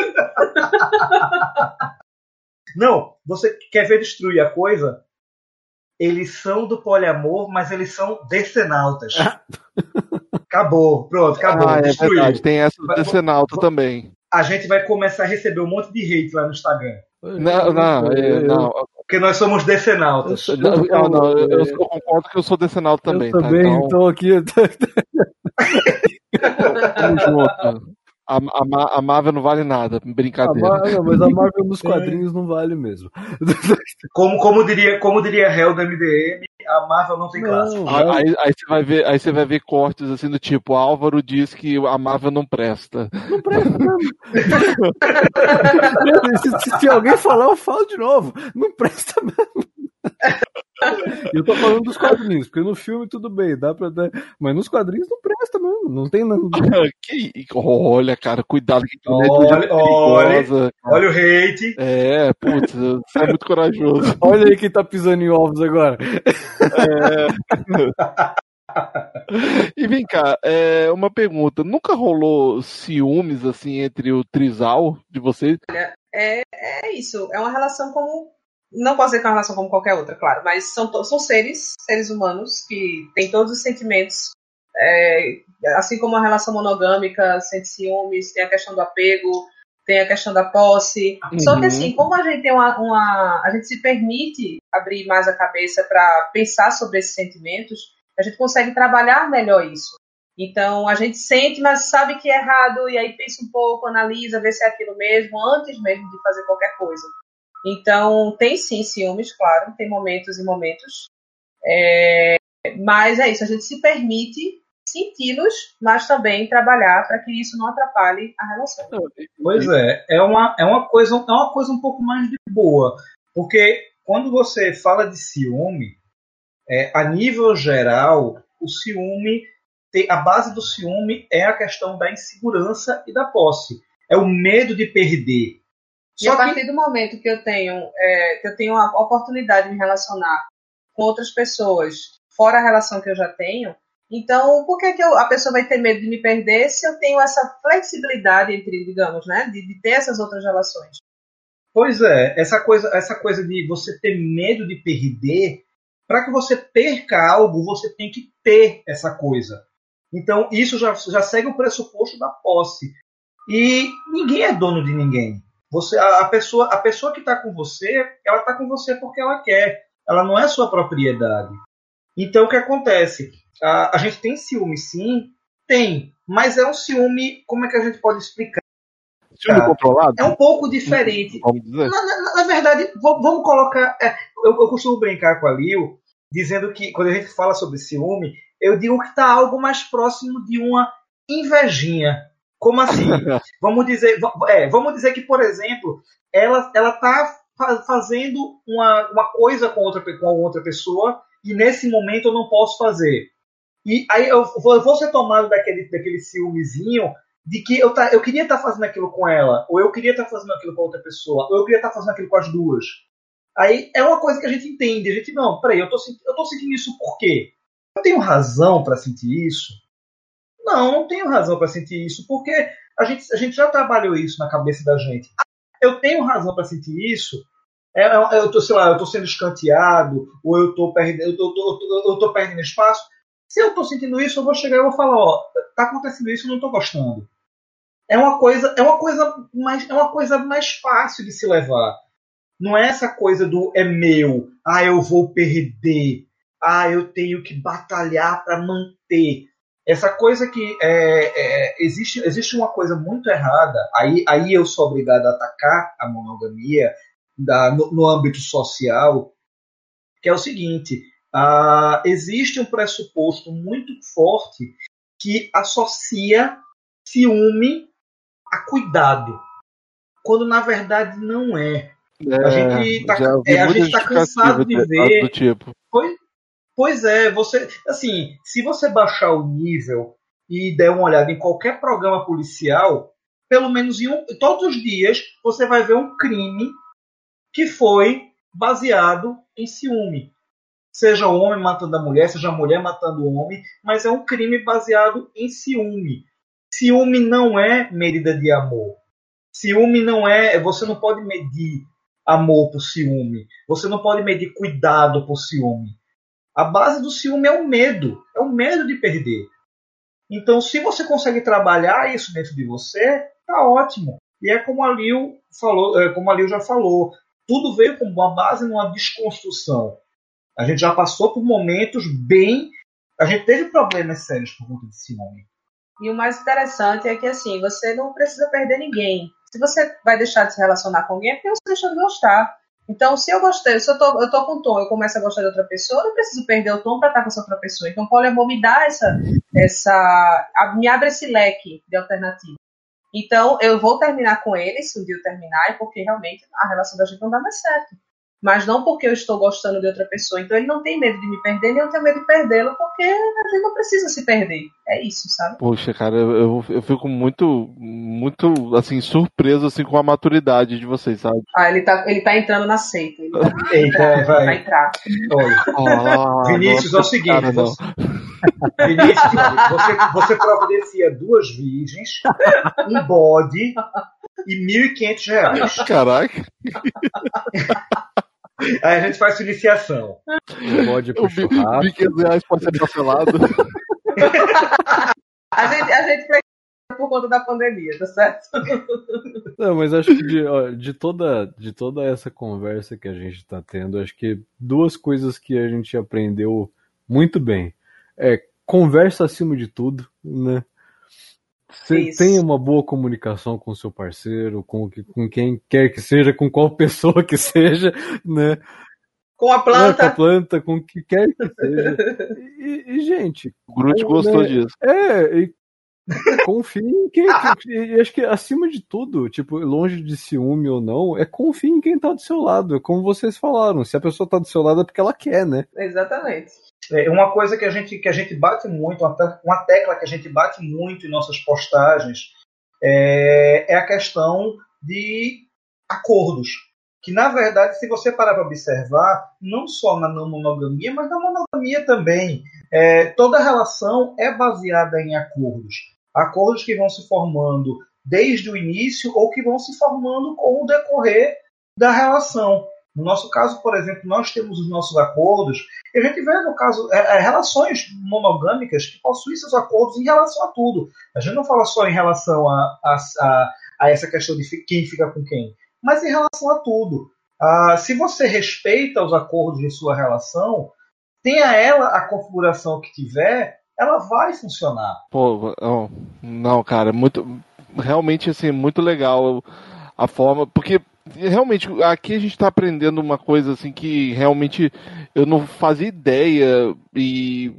Não, você quer ver destruir a coisa? Eles são do poliamor, mas eles são decenautas. acabou, pronto, acabou. ah, é verdade, tem essa do Decenalto também. A gente vai começar a receber um monte de hate lá no Instagram. Não, não, é, não, Porque nós somos decenautas. Eu- não, não, não, eu, eu- eu- eu concordo que eu sou Decenalto também, eu também, tá? Então, então aqui. tamo junto. A, a, a Marvel não vale nada, A brincadeira. Mar- não, mas a Marvel nos quadrinhos não vale mesmo. Como, como diria, como diria Hell do MDM, a Marvel não tem classe. Não, Aí, aí- aí você vai ver, aí você vai ver cortes assim do tipo, Álvaro diz que a Marvel não presta. não presta mesmo. se, se- se alguém falar, eu falo de novo. Não presta mesmo. Eu tô falando dos quadrinhos, porque no filme tudo bem, dá pra dar. Mas nos quadrinhos não presta mesmo. Não tem nada. Que- olha, cara, cuidado que Olha, é perigosa. Olha o hate. É, putz, você é muito corajoso. Olha aí quem tá pisando em ovos agora. E vem cá, é, uma pergunta. Nunca rolou ciúmes assim entre o trisal de vocês? É, é isso, é uma relação como. Não posso dizer que é uma relação como qualquer outra, claro, mas são, são seres, seres humanos, que têm todos os sentimentos. é, assim como a relação monogâmica, sente ciúmes, tem a questão do apego, tem a questão da posse. Só que Uhum. assim, como a gente tem uma, uma- a gente se permite abrir mais a cabeça para pensar sobre esses sentimentos, a gente consegue trabalhar melhor isso. Então a gente sente, mas sabe que é errado e aí pensa um pouco, analisa, vê se é aquilo mesmo antes mesmo de fazer qualquer coisa. Então tem sim ciúmes, claro, tem momentos e momentos. É, mas é isso, a gente se permite senti-los, mas também trabalhar para que isso não atrapalhe a relação. Pois é, é uma, é uma coisa é uma coisa um pouco mais de boa, porque quando você fala de ciúme, é, a nível geral, o ciúme a base do ciúme é a questão da insegurança e da posse. É o medo de perder. E Só a partir que... do momento que eu tenho é, que eu tenho a oportunidade de me relacionar com outras pessoas fora a relação que eu já tenho, então por que, que eu, a pessoa vai ter medo de me perder se eu tenho essa flexibilidade entre, digamos, né, de, de ter essas outras relações? Pois é, essa coisa, essa coisa de você ter medo de perder, para que você perca algo, você tem que ter essa coisa. Então, isso já, já segue o pressuposto da posse. E ninguém é dono de ninguém. Você, a, a pessoa, a pessoa que está com você, ela está com você porque ela quer. Ela não é sua propriedade. Então, o que acontece? A, a gente tem ciúme, sim? Tem. Mas é um ciúme, como é que a gente pode explicar? Ciúme controlado? É um pouco diferente. Na, na, na verdade, vamos colocar. É, eu, eu costumo brincar com a Lil, dizendo que quando a gente fala sobre ciúme, eu digo que está algo mais próximo de uma invejinha. Como assim? vamos dizer, é, vamos dizer que, por exemplo, ela ela está fazendo uma, uma coisa com outra com outra pessoa e nesse momento eu não posso fazer. E aí eu vou, eu vou ser tomado daquele daquele ciúmezinho de que eu, tá, eu queria estar tá fazendo aquilo com ela, ou eu queria estar tá fazendo aquilo com outra pessoa, ou eu queria estar tá fazendo aquilo com as duas. Aí é uma coisa que a gente entende. A gente, não, peraí, eu tô, eu tô sentindo isso por quê? Eu tenho razão para sentir isso? Não, não tenho razão para sentir isso, porque a gente, a gente já trabalhou isso na cabeça da gente. Eu tenho razão para sentir isso. É, é, eu tô, sei lá, eu tô sendo escanteado, ou eu tô perdendo, eu tô, tô, eu tô perdendo espaço. Se eu tô sentindo isso, eu vou chegar e vou falar, ó, tá acontecendo isso, eu não tô gostando. É uma coisa, é uma coisa mais, é uma coisa mais fácil de se levar. Não é essa coisa do é meu, ah, eu vou perder, ah, eu tenho que batalhar para manter. Essa coisa que é, é, existe, existe uma coisa muito errada, aí, aí eu sou obrigado a atacar a monogamia da, no, no âmbito social, que é o seguinte: ah, existe um pressuposto muito forte que associa ciúme a cuidado, quando na verdade não é. é a gente está é, a gente tá cansado de ver. Tipo. Pois, Pois é, você. Assim, se você baixar o nível e der uma olhada em qualquer programa policial, pelo menos em um, todos os dias você vai ver um crime que foi baseado em ciúme. Seja o homem matando a mulher, seja a mulher matando o homem, mas é um crime baseado em ciúme. Ciúme não é medida de amor. Ciúme não é. Você não pode medir amor por ciúme. Você não pode medir cuidado por ciúme. A base do ciúme é o medo, é o medo de perder. Então, se você consegue trabalhar isso dentro de você, tá ótimo. E é como a Liu falou, é como a Liu já falou, tudo veio com uma base numa desconstrução. A gente já passou por momentos bem, a gente teve problemas sérios por conta de ciúme. E o mais interessante é que assim, você não precisa perder ninguém. Se você vai deixar de se relacionar com alguém, é porque você deixou de gostar. Então, se eu gostei, se eu tô, eu tô com tom, eu começo a gostar de outra pessoa, eu não preciso perder o tom para estar com essa outra pessoa. Então, poliamor me dá essa, essa, me abre esse leque de alternativa. Então, eu vou terminar com ele, se um dia eu terminar, porque realmente a relação da gente não dá mais certo mas não porque eu estou gostando de outra pessoa. Então ele não tem medo de me perder, nem eu tenho medo de perdê-lo, porque a gente não precisa se perder. É isso, sabe? Poxa, cara, eu, eu fico muito, muito, assim, surpreso, assim, com a maturidade de vocês, sabe? Ah, ele tá, ele tá entrando na seita. Ele tá, Eita, é, vai. vai entrar. Oh, Vinícius, é o seguinte, cara, você... Vinícius, você, você providencia duas virgens, um bode e 1.500 reais. Caraca. Aí a gente faz sua iniciação. Pode pro churrasco. 500 reais pode ser parcelado. a gente, a gente por conta da pandemia, tá certo? Não, mas acho que de, ó, de, toda, de toda essa conversa que a gente está tendo, acho que duas coisas que a gente aprendeu muito bem. É conversa acima de tudo, né? Você tem uma boa comunicação com seu parceiro, com, com quem quer que seja, com qual pessoa que seja, né? Com a planta. com a planta, com o que quer que seja. E, e gente. O Groot gostou né, disso. É, e confie em quem. e acho que acima de tudo, tipo, longe de ciúme ou não, é confie em quem tá do seu lado. É como vocês falaram. Se a pessoa tá do seu lado é porque ela quer, né? Exatamente. É uma coisa que a gente, que a gente bate muito, uma tecla que a gente bate muito em nossas postagens é, é a questão de acordos que na verdade, se você parar para observar, não só na não monogamia, mas na monogamia também, é, toda relação é baseada em acordos. Acordos que vão se formando desde o início ou que vão se formando com o decorrer da relação. No nosso caso, por exemplo, nós temos os nossos acordos, e a gente vê, no caso, é, é, relações monogâmicas que possuem seus acordos em relação a tudo. A gente não fala só em relação a, a, a, a essa questão de quem fica com quem mas em relação a tudo. Ah, se você respeita os acordos de sua relação, tenha ela a configuração que tiver, ela vai funcionar. Pô, não, cara, muito, realmente assim, muito legal a forma, porque realmente aqui a gente está aprendendo uma coisa assim que realmente eu não fazia ideia e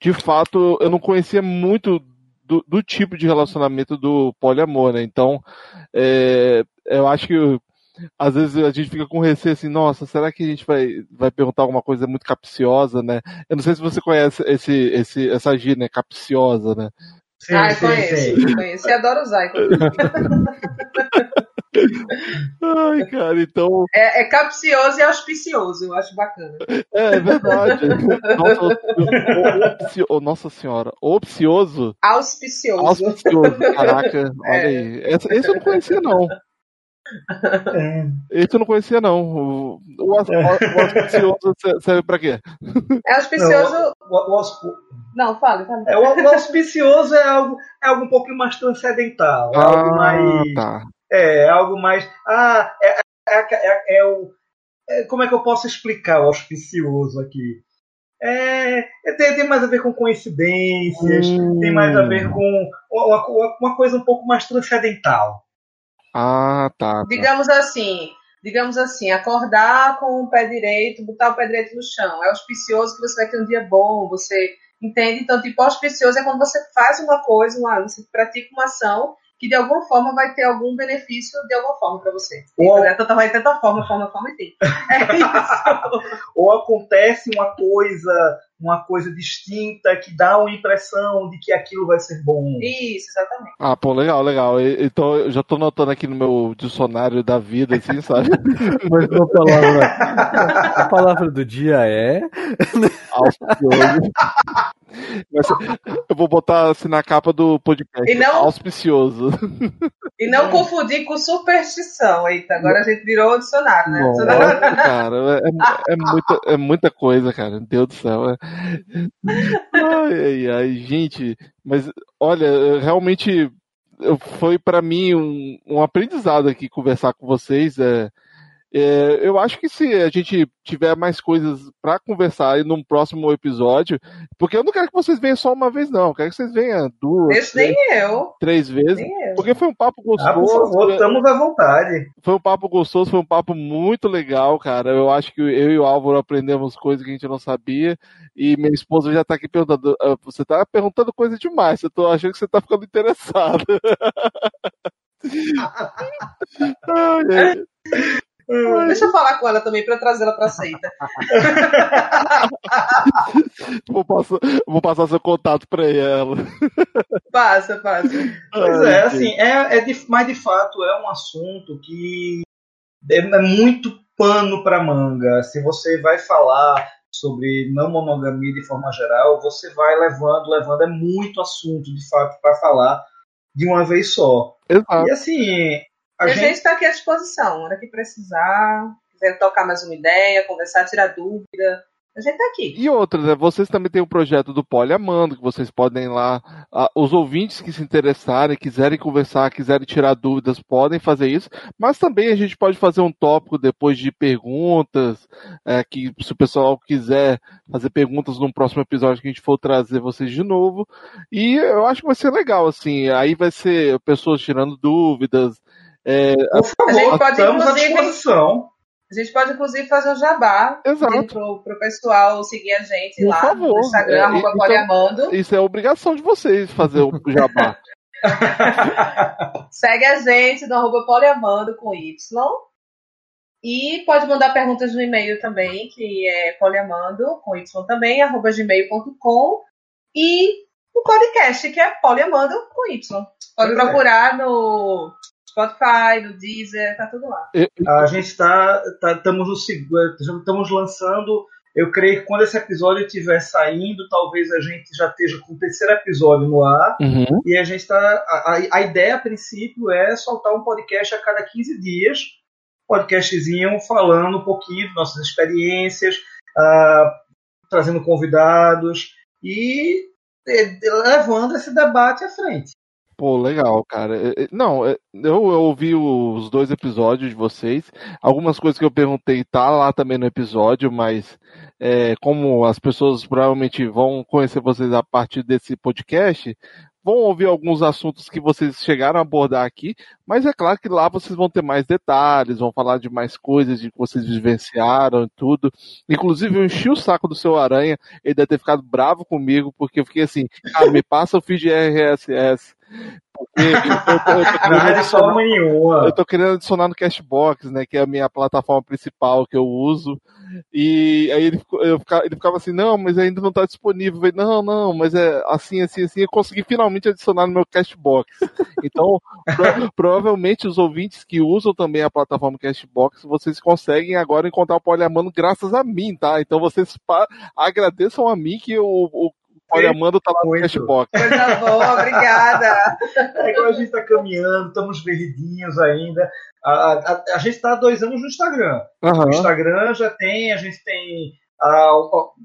de fato eu não conhecia muito do, do tipo de relacionamento do poliamor, né? Então, é, eu acho que às vezes a gente fica com receio assim, nossa, será que a gente vai, vai perguntar alguma coisa muito capciosa, né? Eu não sei se você conhece esse, esse, essa gíria, né? Capciosa, né? Sim, ah, sim, conheço, sim. conheço. Eu adoro usar. Ai, cara, então. É, é, capcioso e auspicioso, eu acho bacana. É, é verdade. Nossa, nossa senhora, opcioso. Auspicioso. Auspicioso, caraca, olha é. aí. Esse, esse eu não conhecia, não. É. Esse eu não conhecia, não. O, o, o auspicioso serve pra quê? É auspicioso. Não, o, o, não fale, fale. É, o, auspicioso é algo, é algo um pouquinho mais transcendental. É ah, algo mais. Tá. É, algo mais. Ah, é, é, é, é o. como é que eu posso explicar o auspicioso aqui? É, tem, tem, mais a ver com coincidências, hum. tem mais a ver com uma, uma, coisa um pouco mais transcendental. Ah, tá, tá. Digamos assim, digamos assim, acordar com o pé direito, botar o pé direito no chão. É auspicioso que você vai ter um dia bom, você entende? Então, tipo, auspicioso é quando você faz uma coisa, uma, você pratica uma ação que de alguma forma vai ter algum benefício de alguma forma para você. Ou... Então, é tanta, vai ter tanta forma, forma, forma e tem. É isso. Ou acontece uma coisa, uma coisa distinta que dá uma impressão de que aquilo vai ser bom. Isso, exatamente. Ah, pô, legal, legal. Então eu já tô notando aqui no meu dicionário da vida, assim, sabe? Mas uma palavra. A palavra do dia é. Auspicioso. eu vou botar assim na capa do podcast. E não, auspicioso. E não confundir com superstição. Eita, agora a gente virou o dicionário, né? Nossa, cara, é, é, muita, é muita coisa, cara. Meu Deus do céu. É... Ai, ai, ai, gente. Mas, olha, realmente foi para mim um, um aprendizado aqui conversar com vocês. É, é, eu acho que se a gente tiver mais coisas para conversar aí num próximo episódio, porque eu não quero que vocês venham só uma vez, não. Eu quero que vocês venham duas, Esse três, nem eu. três vezes. Nem porque foi um papo gostoso. Ah, por favor, estamos à vontade. Foi um papo gostoso, foi um papo muito legal, cara. Eu acho que eu e o Álvaro aprendemos coisas que a gente não sabia. E minha esposa já tá aqui perguntando. Ah, você tá perguntando coisa demais. Eu tô achando que você tá ficando interessado. ai, ai. Deixa eu falar com ela também para trazer ela para a seita. vou, passar, vou passar seu contato para ela. Passa, passa. Pois é, assim, é, é de, mas de fato é um assunto que é, é muito pano para manga. Se você vai falar sobre não monogamia de forma geral, você vai levando, levando, é muito assunto de fato para falar de uma vez só. Exato. E assim, a, a gente está aqui à disposição, hora que precisar, quiser tocar mais uma ideia, conversar, tirar dúvida. A gente tá aqui. E outra, né? Vocês também têm o um projeto do Poliamando, que vocês podem lá. os ouvintes que se interessarem, quiserem conversar, quiserem tirar dúvidas, podem fazer isso. Mas também a gente pode fazer um tópico depois de perguntas. É, que se o pessoal quiser fazer perguntas num próximo episódio que a gente for trazer vocês de novo. E eu acho que vai ser legal, assim. Aí vai ser pessoas tirando dúvidas, é, Por favor, estamos à disposição. A gente pode, inclusive, fazer um jabá Exato. pro, pro pessoal seguir a gente Por lá favor. no Instagram, É, arroba então- poliamando. Isso é obrigação de vocês fazer o jabá. Segue a gente no arroba poliamando com Y. E pode mandar perguntas no e-mail também, que é poliamando com Y também, arroba gmail.com. E o podcast, que é poliamando com Y. Pode Pois é. procurar no Spotify, no Deezer, tá tudo lá. A gente está tá, estamos no segundo, estamos lançando. Eu creio que quando esse episódio estiver saindo, talvez a gente já esteja com o terceiro episódio no ar. Uhum. E a gente está. A, a- ideia, a princípio, é soltar um podcast a cada 15 dias. Podcastzinho falando um pouquinho de nossas experiências, ah, trazendo convidados e levando esse debate à frente. Pô, legal, cara. É, é, Não, é, eu, eu ouvi os dois episódios de vocês. Algumas coisas que eu perguntei tá lá também no episódio, mas é, como as pessoas provavelmente vão conhecer vocês a partir desse podcast, vão ouvir alguns assuntos que vocês chegaram a abordar aqui, mas é claro que lá vocês vão ter mais detalhes, vão falar de mais coisas, de que vocês vivenciaram e tudo. Inclusive, eu enchi o saco do seu Aranha, ele deve ter ficado bravo comigo, porque eu fiquei assim, cara, me passa o feed RSS. Porque eu, tô- eu tô querendo é de adicionar, eu tô querendo adicionar no Cashbox, né, que é a minha plataforma principal que eu uso. E aí ele, ficava, ele ficava assim, não, mas ainda não tá disponível. Falei, não, não, mas é assim, assim, assim. Eu consegui finalmente adicionar no meu Cashbox. Então, pro- provavelmente os ouvintes que usam também a plataforma Cashbox, vocês conseguem agora encontrar o Poliamando graças a mim, tá? Então vocês agradeçam a mim que o, o Poliamando tá lá no Muito. Cashbox. Coisa boa, obrigada. É igual a gente está caminhando, estamos verdinhos ainda. A, a, a gente está há dois anos no Instagram. Aham. No Instagram já tem, a gente tem ah,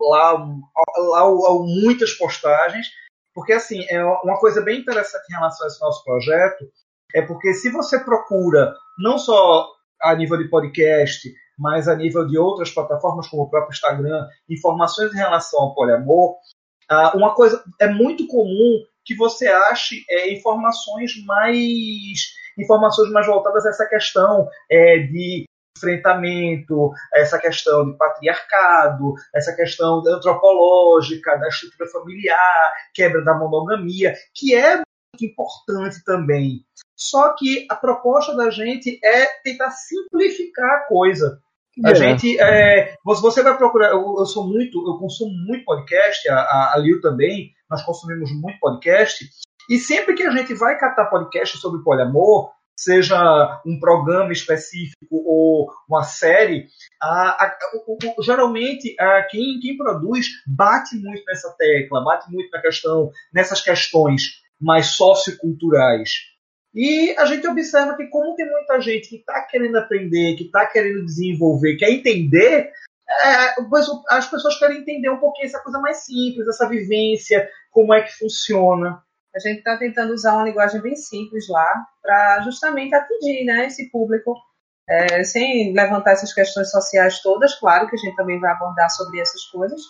lá, lá, lá muitas postagens, porque assim, é uma coisa bem interessante em relação a esse nosso projeto, é porque se você procura, não só a nível de podcast, mas a nível de outras plataformas como o próprio Instagram, informações em relação ao poliamor, ah, uma coisa é muito comum que você ache é, informações mais informações mais voltadas a essa questão é, de enfrentamento, essa questão de patriarcado, essa questão antropológica, da estrutura familiar, quebra da monogamia, que é muito importante também. Só que a proposta da gente é tentar simplificar a coisa. A É. gente, é, você vai procurar, eu, eu sou muito, eu consumo muito podcast, a, a, a Liu também, nós consumimos muito podcast, e sempre que a gente vai catar podcast sobre poliamor, seja um programa específico ou uma série, a, a, o, o, geralmente a, quem, quem produz bate muito nessa tecla, bate muito na questão, nessas questões mais socioculturais. E a gente observa que como tem muita gente que está querendo aprender, que está querendo desenvolver, quer entender, é, as pessoas querem entender um pouquinho essa coisa mais simples, essa vivência, como é que funciona. A gente está tentando usar uma linguagem bem simples lá para justamente atingir né, esse público, é, sem levantar essas questões sociais todas. Claro que a gente também vai abordar sobre essas coisas,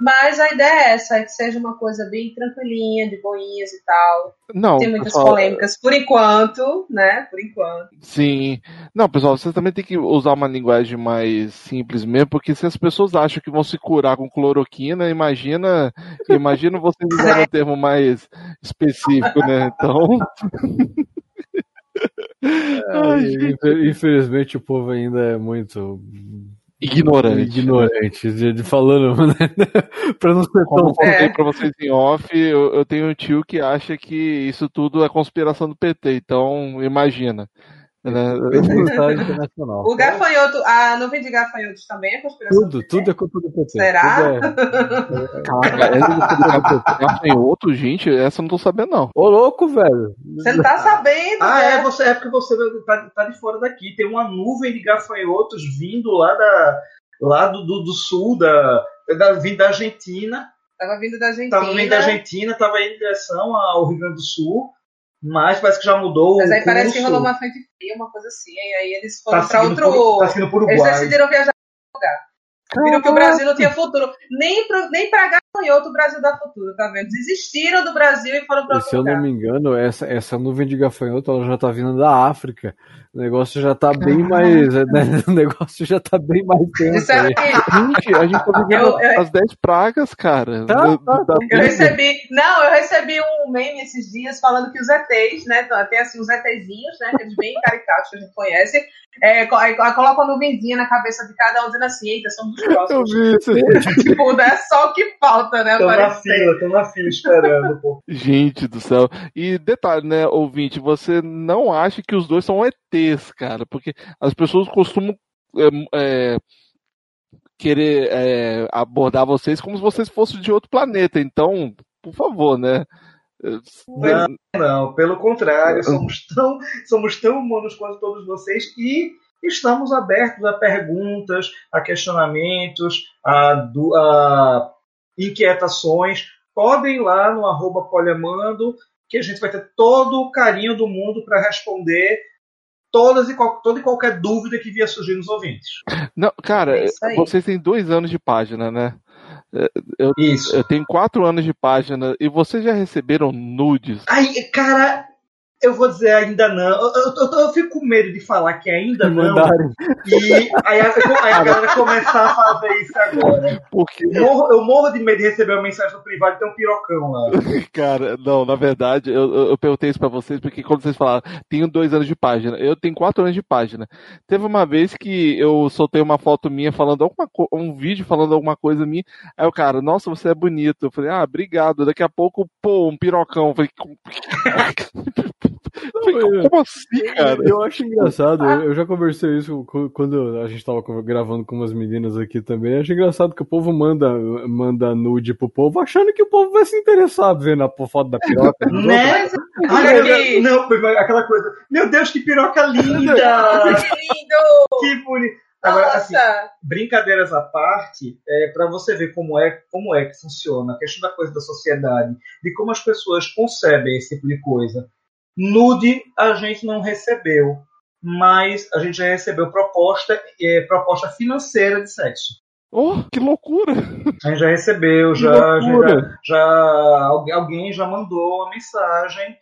mas a ideia é essa, é que seja uma coisa bem tranquilinha, de boinhas e tal. Não, Tem muitas pessoal, polêmicas por enquanto, né? Por enquanto. Sim. Não, pessoal, vocês também tem que usar uma linguagem mais simples mesmo, porque se as pessoas acham que vão se curar com cloroquina, imagina, imagina vocês usarem um termo mais específico, né? Então, Ai. É, infelizmente o povo ainda é muito ignorante. ignorante, de, de falando, né? pra não ser Como eu tão. É. pra vocês em off, eu, eu tenho um tio que acha que isso tudo é conspiração do PT, então imagina. Né? Internacional. O gafanhoto, a nuvem de gafanhotos também é conspiração. Tudo, tudo é culpa do PT. Será? É- Cara, é gafanhoto, gente, essa eu não tô sabendo, não. Ô, louco, velho. Você não tá sabendo, Ah, né? é, você, é porque você tá, tá de fora daqui. Tem uma nuvem de gafanhotos vindo lá, da, lá do, do, do sul, da, da, vindo da Argentina. Tava vindo da Argentina. Tava vindo da Argentina, tava indo em direção ao Rio Grande do Sul. Mas parece que já mudou Mas aí parece que rolou uma frente fria, uma coisa assim. E aí eles foram tá pra seguindo outro. por, tá seguindo por Eles Uruguai. decidiram viajar pra outro lugar. Viram que o Brasil não tinha futuro. Nem, pro, nem pra gafanhoto o Brasil dá futuro, tá vendo? Desistiram do Brasil e foram pra E se eu não me engano, essa, essa nuvem de gafanhoto ela já tá vindo da África. O negócio já tá bem mais. Né? O negócio já tá bem mais tenso. Disseram aí. que Gente, a gente tá vivendo Eu- eu- as 10 pragas, cara. Tá, tá, da tá. Eu recebi, não, eu recebi um meme esses dias falando que os ETs, né, tem assim os ETzinhos, né, aqueles bem caricatos que a gente conhece, é, co- aí colocam uma nuvenzinha na cabeça de cada um dizendo assim, eita, somos os Eu próximos. vi isso. tipo, é só o que falta, né, Tô na fila, tô na fila esperando, pô. Gente do céu. E detalhe, né, ouvinte, você não acha que os dois são ETs, cara, porque as pessoas costumam é, é, querer é, abordar vocês como se vocês fossem de outro planeta. Então, por favor, né? Não, não, pelo contrário, somos tão, somos tão humanos quanto todos vocês e estamos abertos a perguntas, a questionamentos, a, a inquietações. Podem ir lá no arroba poliamando, que a gente vai ter todo o carinho do mundo para responder todas e, qual- toda e qualquer dúvida que vier surgir nos ouvintes. Não, cara, É vocês têm dois anos de página, né? Eu, Isso. eu tenho quatro anos de página e vocês já receberam nudes? Ai, cara, eu vou dizer ainda não. Eu, eu- eu- eu fico com medo de falar que ainda não. Mandarem. E aí a, aí a galera começar a fazer isso agora. Porque, Eu morro, eu morro de medo de receber uma mensagem no privado e ter um pirocão lá. cara, não, na verdade, eu, perguntei isso pra vocês porque quando vocês falaram, tenho dois anos de página, eu tenho quatro anos de página. Teve uma vez que eu soltei uma foto minha falando alguma um vídeo falando alguma coisa minha, aí o cara, nossa, você é bonito. Eu falei, ah, obrigado. Daqui a pouco, pô, um pirocão. Eu falei, como, assim, cara? Eu acho engraçado, eu, já conversei isso quando a gente tava gravando com umas meninas aqui também. Eu acho engraçado que o povo manda, manda nude pro povo, achando que o povo vai se interessar vendo a foto da piroca. Né? Olha aqui. Não, aquela coisa. Meu Deus, que piroca linda! Que lindo! que bonito! Agora, assim, brincadeiras à parte, é, para você ver como é, como é que funciona a questão da coisa da sociedade, de como as pessoas concebem esse tipo de coisa. Nude a gente não recebeu, mas a gente já recebeu proposta, é, proposta financeira de sexo. Oh, que loucura! A gente já recebeu, Que já, já, já alguém- alguém já mandou uma mensagem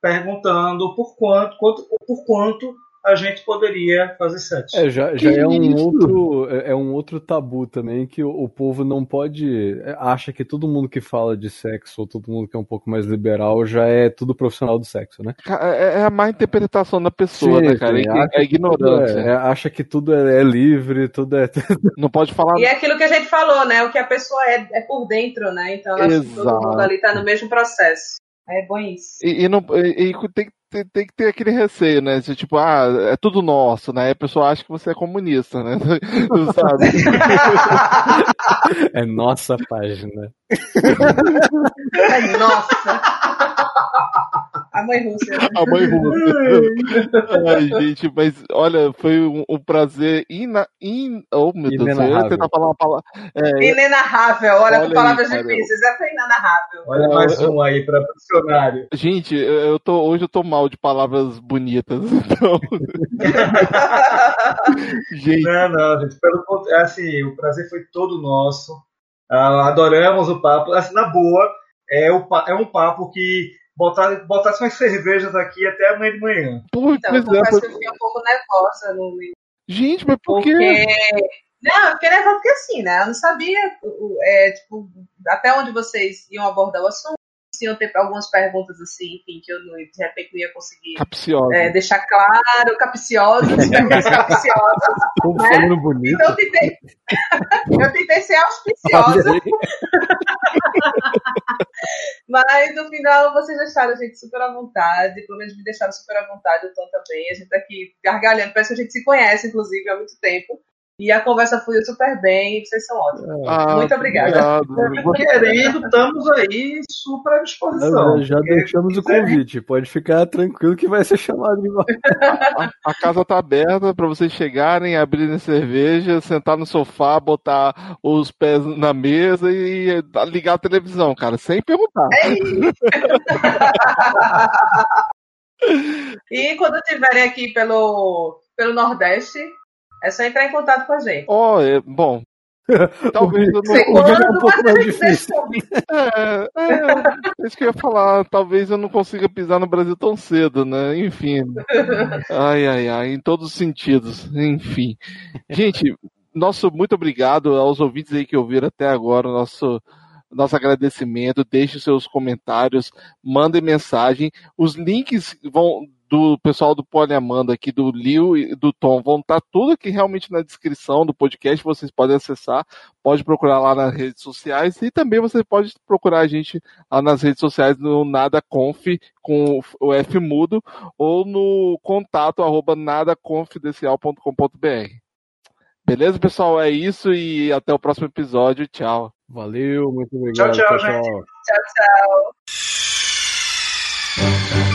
perguntando por quanto, quanto por quanto a gente poderia fazer sexo. É, já, já é um isso? outro é é um outro tabu também que o, o povo não pode é, acha que todo mundo que fala de sexo ou todo mundo que é um pouco mais liberal já é tudo profissional do sexo, né? É é a má interpretação da pessoa, Sim, né, cara? sim, É, é ignorância. é- é- acha que tudo é, é livre, tudo é Não pode falar E é aquilo que a gente falou, né? O que a pessoa é, é por dentro, né? Então, acho que todo mundo ali tá no mesmo processo. É bom isso. E, e não, e, e tem, que ter- tem que ter aquele receio, né? De, tipo, ah, é tudo nosso, né? A pessoa acha que você é comunista, né? Sabe? é nossa página. Ai, Nossa! A mãe Rússia. né? A mãe russa. Ai, gente, mas olha, foi um, um prazer ina, in, oh, meu Deus, eu ia tentar falar uma palavra. É, Inenarrável, olha, Olha com palavras aí, difíceis. É foi inenarrável. Olha mais um aí para dicionário. gente, eu tô, hoje eu tô mal de palavras bonitas, então. gente, Não, não, gente. Pelo contrário, assim, o prazer foi todo nosso. Ah, adoramos o papo. Assim, na boa, é, o, é um papo que botar, botasse umas cervejas aqui até amanhã de manhã. pô, Então, eu é, confesso que eu fiquei um pouco nervosa no gente, mas por Porque. quê? Não, eu fiquei nervosa porque assim, né? Eu não sabia é, tipo, até onde vocês iam abordar o assunto, se iam ter algumas perguntas assim, enfim, que eu não- de repente não ia conseguir Capciosa. é, deixar claro, capciosas, perguntas capciosas. Né? falando bonito. Então eu tentei, eu tentei ser auspiciosa. Mas no final vocês deixaram a gente super à vontade, pelo menos me deixaram super à vontade, o Tom também. A gente tá aqui gargalhando, parece que a gente se conhece, inclusive, há muito tempo. E a conversa fluiu super bem e vocês são ótimos. Ah, Muito obrigada. obrigado. Querendo, estamos aí super à disposição. Já, já Porque deixamos o convite. Pode ficar tranquilo que vai ser chamado de volta. A, a casa tá aberta pra vocês chegarem, abrirem cerveja, sentar no sofá, botar os pés na mesa e ligar a televisão, cara, sem perguntar. E quando estiverem aqui pelo, pelo Nordeste, é só entrar em contato com a gente. Ó, é, bom, Talvez eu não. Segundo é um pouco mais difícil. É, é, isso que eu ia falar. Talvez eu não consiga pisar no Brasil tão cedo, né? Enfim. Ai, ai, ai, em todos os sentidos. Enfim. Gente, nosso muito obrigado aos ouvintes aí que ouviram até agora o nosso nosso agradecimento, deixe seus comentários, mandem mensagem. Os links vão do pessoal do Poliamanda aqui, do Liu e do Tom, vão estar tudo aqui realmente na descrição do podcast, vocês podem acessar, pode procurar lá nas redes sociais e também você pode procurar a gente lá nas redes sociais no nadaconf com o F mudo ou no contato arroba nadaconfidencial.com.br. Beleza, pessoal? É isso e até o próximo episódio. Tchau. Valeu, muito obrigado. Tchau, tchau, tchau. gente. Tchau, tchau.